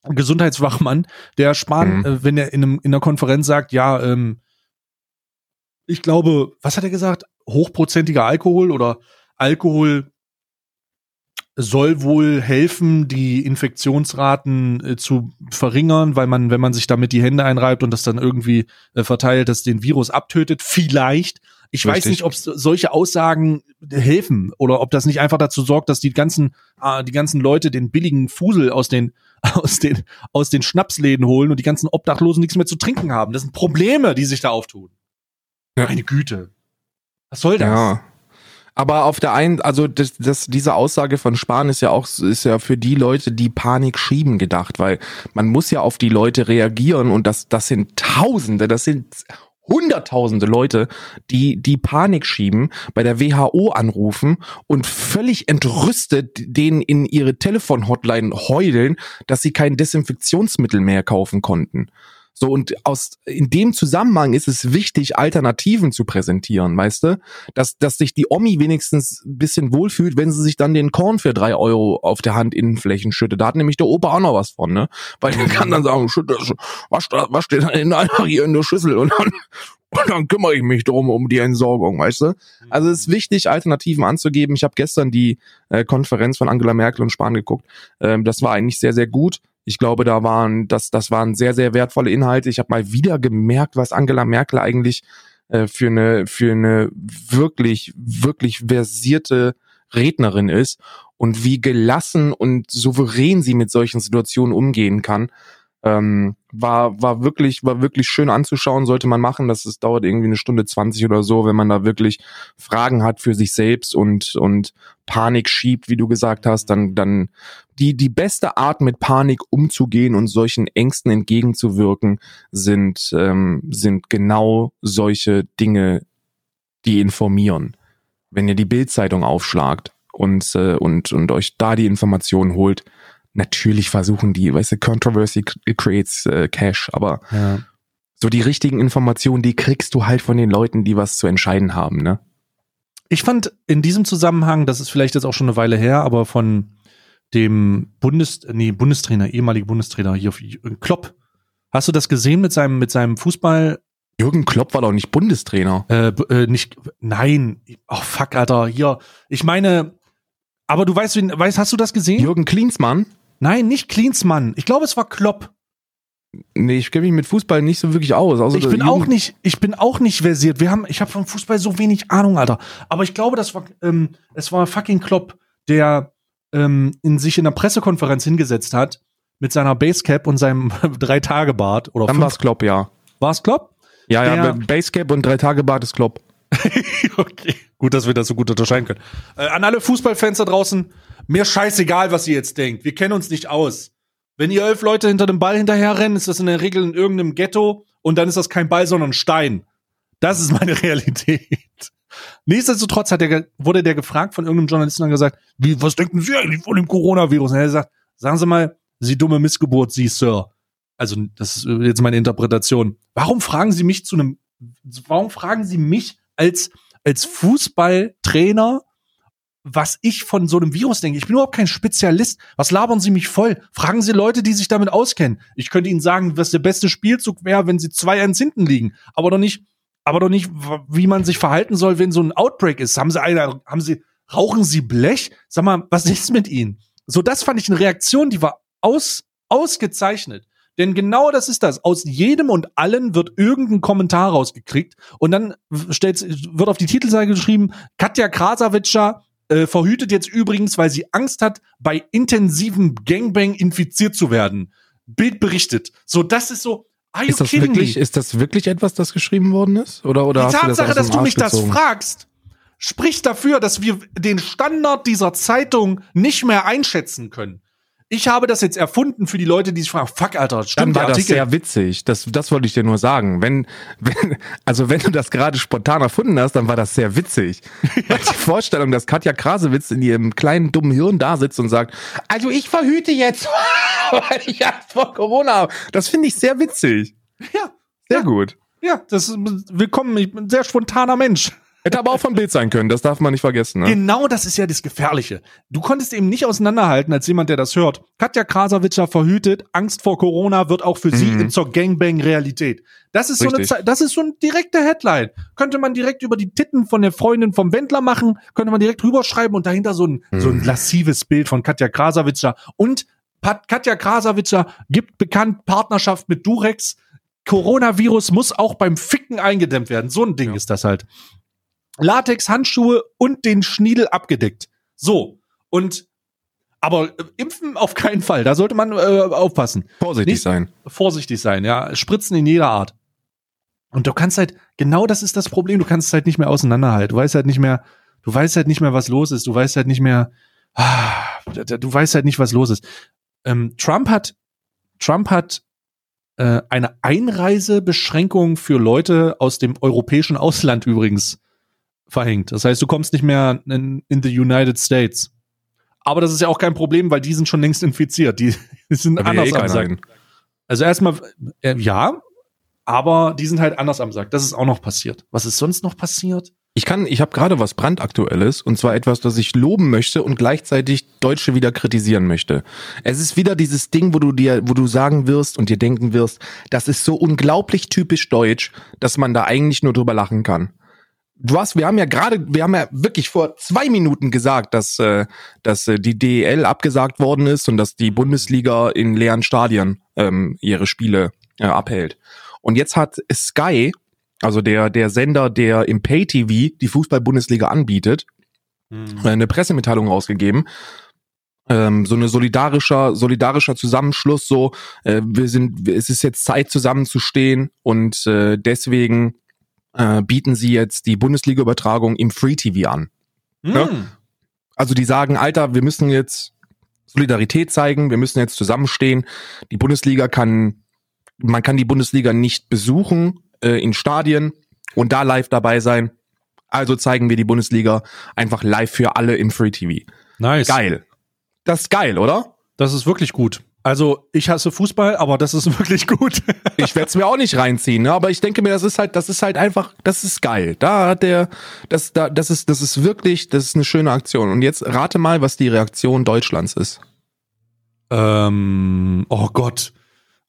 Gesundheitswachmann, der Spahn, Mhm. äh, wenn er in, einem, in einer Konferenz sagt, ja, ähm, ich glaube, was hat er gesagt? Hochprozentiger Alkohol oder Alkohol soll wohl helfen, die Infektionsraten äh, zu verringern, weil man, wenn man sich damit die Hände einreibt und das dann irgendwie äh, verteilt, das den Virus abtötet. Vielleicht. Ich weiß Richtig. nicht, ob solche Aussagen helfen oder ob das nicht einfach dazu sorgt, dass die ganzen, äh, die ganzen Leute den billigen Fusel aus den, aus den, aus den Schnapsläden holen und die ganzen Obdachlosen nichts mehr zu trinken haben. Das sind Probleme, die sich da auftun. Ja. Meine Güte. Was soll das? Ja. Aber auf der einen, also das, das, diese Aussage von Spahn ist ja auch, ist ja für die Leute, die Panik schieben gedacht, weil man muss ja auf die Leute reagieren und das, das sind Tausende, das sind Hunderttausende Leute, die die Panik schieben, bei der WHO anrufen und völlig entrüstet denen in ihre Telefonhotline heulen, dass sie kein Desinfektionsmittel mehr kaufen konnten. So, und aus, in dem Zusammenhang ist es wichtig, Alternativen zu präsentieren, weißt du? Dass, dass sich die Omi wenigstens ein bisschen wohlfühlt, wenn sie sich dann den Korn für drei Euro auf der Handinnenflächen schüttet. Da hat nämlich der Opa auch noch was von, ne? Weil der kann dann sagen, schütt das, wasch, wasch den dann einfach hier in der Schüssel und dann, und dann kümmere ich mich drum um die Entsorgung, weißt du? Also es ist wichtig, Alternativen anzugeben. Ich habe gestern die äh, Konferenz von Angela Merkel und Spahn geguckt. Ähm, das war eigentlich sehr, sehr gut. Ich glaube, da waren, das, das waren sehr, sehr wertvolle Inhalte. Ich habe mal wieder gemerkt, was Angela Merkel eigentlich äh, für eine, für eine wirklich, wirklich versierte Rednerin ist und wie gelassen und souverän sie mit solchen Situationen umgehen kann. Ähm, war, war wirklich, war wirklich schön anzuschauen, sollte man machen. Das ist, dauert irgendwie eine Stunde 20 oder so, wenn man da wirklich Fragen hat für sich selbst und, und Panik schiebt, wie du gesagt hast, dann, dann die, die beste Art mit Panik umzugehen und solchen Ängsten entgegenzuwirken, sind, ähm, sind genau solche Dinge, die informieren. Wenn ihr die Bildzeitung aufschlagt und, äh, und, und euch da die Informationen holt, natürlich versuchen die, weißt du, Controversy creates äh, Cash, aber Ja. so die richtigen Informationen, die kriegst du halt von den Leuten, die was zu entscheiden haben, ne? Ich fand in diesem Zusammenhang, das ist vielleicht jetzt auch schon eine Weile her, aber von dem Bundes, nee, Bundestrainer, ehemalige Bundestrainer hier auf Klopp. Hast du das gesehen mit seinem, mit seinem Fußball, Jürgen Klopp war doch nicht Bundestrainer. äh, äh, nicht, nein, oh fuck, Alter, hier, ich meine, aber du weißt, wen, weißt, hast du das gesehen? Jürgen Klinsmann? Nein, nicht Klinsmann. Ich glaube, es war Klopp. Nee, ich kenne mich mit Fußball nicht so wirklich aus. Also ich der bin auch nicht, ich bin auch nicht versiert. Wir haben, ich habe vom Fußball so wenig Ahnung, Alter. Aber ich glaube, das war, ähm, es war fucking Klopp, der ähm, in sich in einer Pressekonferenz hingesetzt hat mit seiner Basecap und seinem drei Tage Bart oder Dann fünf, war's Klopp, ja. war's Klopp? Ja, ja, Der- Basecap und drei Tage Bart ist Klopp. okay, gut, dass wir das so gut unterscheiden können. Äh, an alle Fußballfans da draußen, mir scheißegal, was ihr jetzt denkt. Wir kennen uns nicht aus. Wenn ihr elf Leute hinter dem Ball hinterherrennen, ist das in der Regel in irgendeinem Ghetto und dann ist das kein Ball, sondern ein Stein. Das ist meine Realität. Nichtsdestotrotz hat der, wurde der gefragt von irgendeinem Journalisten und gesagt, wie, was denken Sie eigentlich von dem Coronavirus? Und er gesagt, sagen Sie mal, Sie dumme Missgeburt, Sie, Sir. Also, das ist jetzt meine Interpretation. Warum fragen Sie mich zu einem, warum fragen Sie mich als, als Fußballtrainer was ich von so einem Virus denke. Ich bin überhaupt kein Spezialist. Was labern Sie mich voll? Fragen Sie Leute, die sich damit auskennen. Ich könnte Ihnen sagen, was der beste Spielzug wäre, wenn Sie zwei eins hinten liegen. Aber doch nicht, aber doch nicht, wie man sich verhalten soll, wenn so ein Outbreak ist. Haben Sie eine, haben Sie, rauchen Sie Blech? Sag mal, was ist mit Ihnen? So, das fand ich eine Reaktion, die war aus, ausgezeichnet. Denn genau das ist das. Aus jedem und allen wird irgendein Kommentar rausgekriegt und dann wird auf die Titelseite geschrieben, Katja Krasavica äh, verhütet jetzt übrigens, weil sie Angst hat, bei intensivem Gangbang infiziert zu werden. Bild berichtet. So, das ist so, ist das wirklich, me? Ist das wirklich etwas, das geschrieben worden ist? Oder, oder die Tatsache, das dass du mich gezogen? das fragst, spricht dafür, dass wir den Standard dieser Zeitung nicht mehr einschätzen können ich habe das jetzt erfunden für die Leute, die sich fragen, fuck, Alter, stimmt Dann war das sehr witzig. Das, das wollte ich dir nur sagen. Wenn, wenn, also wenn du das gerade spontan erfunden hast, dann war das sehr witzig. Weil die Vorstellung, dass Katja Krasewitz in ihrem kleinen dummen Hirn da sitzt und sagt, also ich verhüte jetzt, weil ich Angst vor Corona habe. Das finde ich sehr witzig. Ja. Sehr ja. gut. Ja, das ist willkommen. Ich bin ein sehr spontaner Mensch. Hätte aber auch vom Bild sein können, das darf man nicht vergessen. Ne? Genau das ist ja das Gefährliche. Du konntest eben nicht auseinanderhalten, als jemand, der das hört. Katja Krasavitscher verhütet, Angst vor Corona wird auch für mhm. sie zur Gangbang Realität. Das ist Richtig. so eine, das ist so eine direkte Headline. Könnte man direkt über die Titten von der Freundin vom Wendler machen, könnte man direkt rüberschreiben und dahinter so ein, mhm. so ein lassives Bild von Katja Krasavitscher. Und Pat Katja Krasavitscher gibt bekannt Partnerschaft mit Durex. Coronavirus muss auch beim Ficken eingedämmt werden. So ein Ding ja. ist das halt. Latex-Handschuhe und den Schniedel abgedeckt. So. Und aber äh, impfen auf keinen Fall. Da sollte man äh, aufpassen. Vorsichtig Nicht, sein. Vorsichtig sein, ja. Spritzen in jeder Art. Und du kannst halt, genau das ist das Problem, du kannst es halt nicht mehr auseinanderhalten. Du weißt halt nicht mehr, du weißt halt nicht mehr, was los ist. Du weißt halt nicht mehr, ah, du weißt halt nicht, was los ist. Ähm, Trump hat, Trump hat äh, eine Einreisebeschränkung für Leute aus dem europäischen Ausland übrigens verhängt. Das heißt, du kommst nicht mehr in, in the United States. Aber das ist ja auch kein Problem, weil die sind schon längst infiziert. Die, die sind da anders eh am Sack. Also erstmal, äh, ja, aber die sind halt anders am Sack. Das ist auch noch passiert. Was ist sonst noch passiert? Ich kann, ich habe gerade was brandaktuelles und zwar etwas, das ich loben möchte und gleichzeitig Deutsche wieder kritisieren möchte. Es ist wieder dieses Ding, wo du dir, wo du sagen wirst und dir denken wirst, das ist so unglaublich typisch deutsch, dass man da eigentlich nur drüber lachen kann du hast, wir haben ja gerade, wir haben ja wirklich vor zwei Minuten gesagt, dass, äh, dass äh, die DEL abgesagt worden ist und dass die Bundesliga in leeren Stadien ähm, ihre Spiele äh, abhält. Und jetzt hat Sky, also der, der Sender, der im Pay-TV die Fußball-Bundesliga anbietet, mhm. eine Pressemitteilung rausgegeben, ähm, so eine solidarischer, solidarischer Zusammenschluss, so, äh, wir sind, es ist jetzt Zeit zusammenzustehen und äh, deswegen äh, bieten sie jetzt die Bundesliga-Übertragung im Free TV an. Mm. Ja? Also die sagen, Alter, wir müssen jetzt Solidarität zeigen, wir müssen jetzt zusammenstehen. Die Bundesliga kann, man kann die Bundesliga nicht besuchen äh, in Stadien und da live dabei sein. Also zeigen wir die Bundesliga einfach live für alle im Free TV. Nice. Geil. Das ist geil, oder? Das ist wirklich gut. Also ich hasse Fußball, aber das ist wirklich gut. ich werde es mir auch nicht reinziehen, ne? aber ich denke mir, das ist halt, das ist halt einfach, das ist geil. Da hat der, das, da, das ist, das ist wirklich, das ist eine schöne Aktion. Und jetzt rate mal, was die Reaktion Deutschlands ist. Ähm, oh Gott.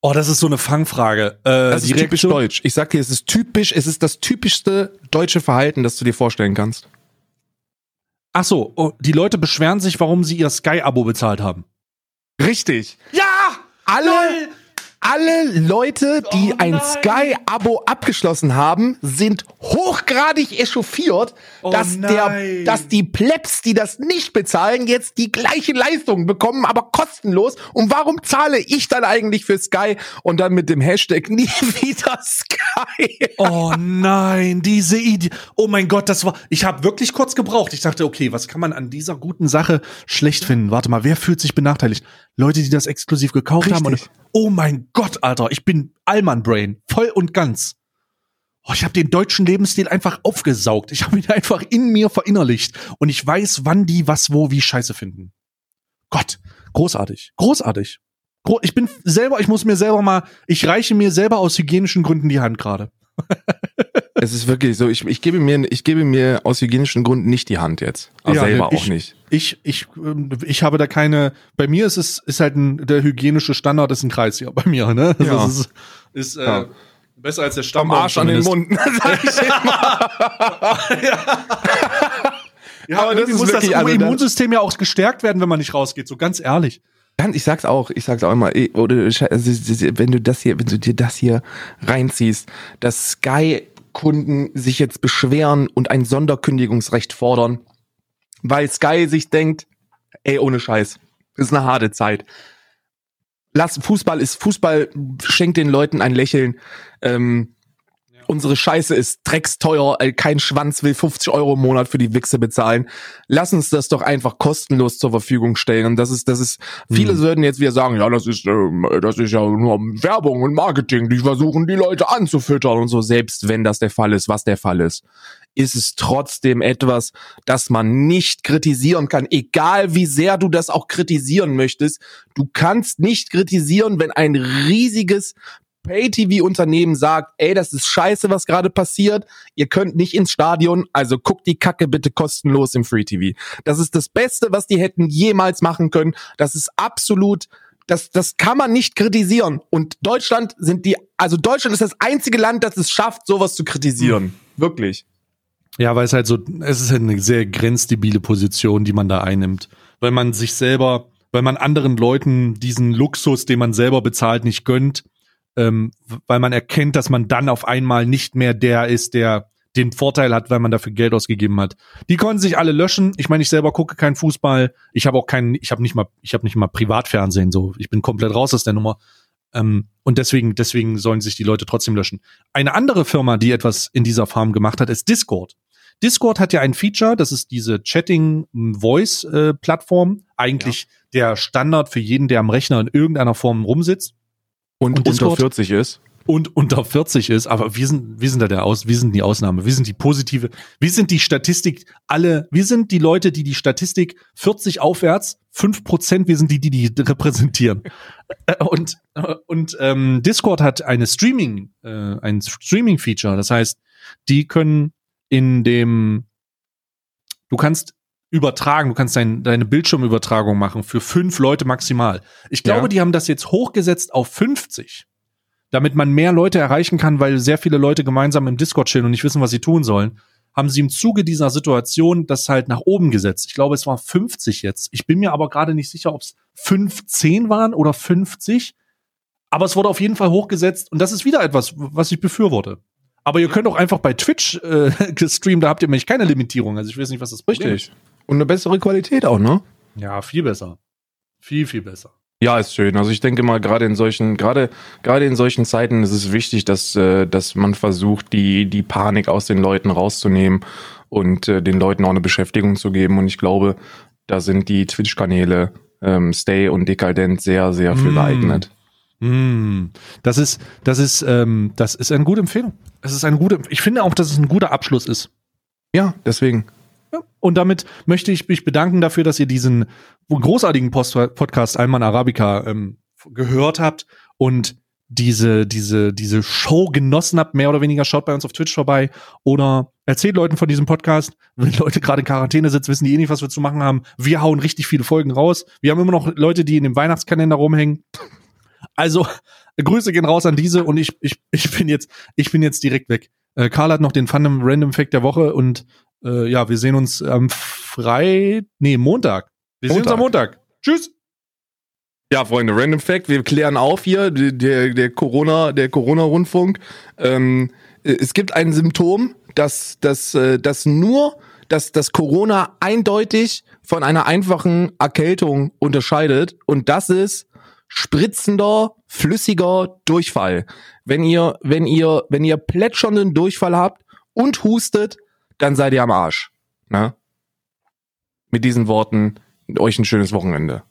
Oh, das ist so eine Fangfrage. Äh, das ist typisch deutsch. Ich sag dir, es ist typisch, es ist das typischste deutsche Verhalten, das du dir vorstellen kannst. Ach so, oh, die Leute beschweren sich, warum sie ihr Sky-Abo bezahlt haben. Richtig. Ja! Alle, Lol alle Leute, die oh ein Sky-Abo abgeschlossen haben, sind hochgradig echauffiert, oh dass der, dass die Plebs, die das nicht bezahlen, jetzt die gleiche Leistung bekommen, aber kostenlos. Und warum zahle ich dann eigentlich für Sky? Und dann mit dem Hashtag nie wieder Sky. oh nein, diese Idee. Oh mein Gott, das war. Ich habe wirklich kurz gebraucht. Ich dachte, okay, was kann man an dieser guten Sache schlecht finden? Warte mal, wer fühlt sich benachteiligt? Leute, die das exklusiv gekauft Richtig. haben. Und, oh mein Gott, Alter, ich bin Allman Brain, voll und ganz. Oh, ich habe den deutschen Lebensstil einfach aufgesaugt. Ich habe ihn einfach in mir verinnerlicht und ich weiß, wann die was wo wie Scheiße finden. Gott, großartig, großartig. Ich bin selber, ich muss mir selber mal, ich reiche mir selber aus hygienischen Gründen die Hand gerade. Es ist wirklich so, ich, ich gebe mir, ich gebe mir aus hygienischen Gründen nicht die Hand jetzt. Aber Ja, selber ne, auch nicht. Ich, ich, ähm, ich habe da keine. Bei mir ist es ist halt ein, der hygienische Standard ist ein Kreis hier bei mir. Ne? Also Ja. es ist, ist äh, Ja. besser als der Vom Stammbaum. Arsch an den zumindest. Mund. Sag ich Ja, Aber aber das das muss das also Immunsystem ja auch gestärkt werden, wenn man nicht rausgeht. So ganz ehrlich. Ich sag's auch, ich sag's auch immer, eh, oder also, wenn du das hier, wenn du dir das hier reinziehst, dass Sky-Kunden sich jetzt beschweren und ein Sonderkündigungsrecht fordern, weil Sky sich denkt, ey, ohne Scheiß, ist eine harte Zeit. Lass, Fußball ist, Fußball schenkt den Leuten ein Lächeln. Ähm, Unsere Scheiße ist drecksteuer, ey, kein Schwanz will 50 Euro im Monat für die Wichse bezahlen. Lass uns das doch einfach kostenlos zur Verfügung stellen. Und das ist, das ist, viele würden jetzt wieder sagen, ja, das ist, ähm, das ist ja nur Werbung und Marketing, die versuchen, die Leute anzufüttern und so. Selbst wenn das der Fall ist, was der Fall ist, ist es trotzdem etwas, das man nicht kritisieren kann. Egal wie sehr du das auch kritisieren möchtest, du kannst nicht kritisieren, wenn ein riesiges Pay-TV-Unternehmen sagt, ey, das ist scheiße, was gerade passiert. Ihr könnt nicht ins Stadion, also guckt die Kacke bitte kostenlos im Free-TV. Das ist das Beste, was die hätten jemals machen können. Das ist absolut, das, das kann man nicht kritisieren. Und Deutschland sind die, also Deutschland ist das einzige Land, das es schafft, sowas zu kritisieren. Wirklich. Ja, weil es halt so, es ist halt eine sehr grenzdebile Position, die man da einnimmt. Weil man sich selber, weil man anderen Leuten diesen Luxus, den man selber bezahlt, nicht gönnt, ähm, weil man erkennt, dass man dann auf einmal nicht mehr der ist, der den Vorteil hat, weil man dafür Geld ausgegeben hat. Die konnten sich alle löschen. Ich meine, ich selber gucke keinen Fußball. Ich habe auch keinen, ich habe nicht mal, ich habe nicht mal Privatfernsehen. So, ich bin komplett raus aus der Nummer. Ähm, und deswegen, deswegen sollen sich die Leute trotzdem löschen. Eine andere Firma, die etwas in dieser Form gemacht hat, ist Discord. Discord hat ja ein Feature, das ist diese Chatting-Voice-Plattform. Eigentlich der Standard für jeden, der am Rechner in irgendeiner Form rumsitzt Und, Und unter Discord? 40 ist. und unter 40 ist, aber wir sind, wir sind da der Aus, wir sind die Ausnahme, wir sind die positive, wir sind die Statistik, alle, wir sind die Leute, die die Statistik 40 aufwärts, 5 Prozent, wir sind die, die die repräsentieren. Äh, und äh, und ähm, Discord hat eine Streaming, äh, ein Streaming-Feature, das heißt, die können in dem, du kannst übertragen, du kannst dein, deine Bildschirmübertragung machen für fünf Leute maximal. Ich glaube, Ja. die haben das jetzt hochgesetzt auf 50 damit man mehr Leute erreichen kann, weil sehr viele Leute gemeinsam im Discord chillen und nicht wissen, was sie tun sollen, haben sie im Zuge dieser Situation das halt nach oben gesetzt. Ich glaube, es war 50 jetzt. Ich bin mir aber gerade nicht sicher, ob es 15 waren oder 50. Aber es wurde auf jeden Fall hochgesetzt und das ist wieder etwas, was ich befürworte. Aber ihr könnt auch einfach bei Twitch äh, gestreamt, da habt ihr nämlich keine Limitierung. Also ich weiß nicht, was das Problem Richtig. Und eine bessere Qualität auch, ne? Ja, viel besser. Viel, viel besser. Ja, ist schön. Also ich denke mal, gerade in solchen, gerade, gerade in solchen Zeiten ist es wichtig, dass, äh, dass man versucht, die, die Panik aus den Leuten rauszunehmen und äh, den Leuten auch eine Beschäftigung zu geben. Und ich glaube, da sind die Twitch-Kanäle ähm, Stay und Dekadent sehr, sehr für Mm. geeignet. Mm, das ist, das ist, ähm, das ist eine gute Empfehlung. Es ist eine gute, ich finde auch, dass es ein guter Abschluss ist. Ja, deswegen. Und damit möchte ich mich bedanken dafür, dass ihr diesen großartigen Post Podcast Alman Arabica ähm, gehört habt und diese, diese, diese Show genossen habt, mehr oder weniger. Schaut bei uns auf Twitch vorbei oder erzählt Leuten von diesem Podcast. Wenn Leute gerade in Quarantäne sitzen, wissen die eh nicht, was wir zu machen haben. Wir hauen richtig viele Folgen raus. Wir haben immer noch Leute, die in dem Weihnachtskalender rumhängen. Also, Grüße gehen raus an diese und ich, ich, ich bin jetzt, ich bin jetzt direkt weg. Äh, Karl hat noch den Fun Random Fact der Woche und äh, ja, wir sehen uns am Frei, nee, Montag. Wir sehen uns am Montag. Tschüss. Ja, Freunde, Random Fact, wir klären auf hier, der, der, Corona, der Corona-Rundfunk. Ähm, äh, es gibt ein Symptom, das, das, äh, das nur, dass das Corona eindeutig von einer einfachen Erkältung unterscheidet. Und das ist spritzender, flüssiger Durchfall. Wenn ihr, wenn ihr, wenn ihr plätschernden Durchfall habt und hustet, dann seid ihr am Arsch. Ne? Mit diesen Worten, euch ein schönes Wochenende.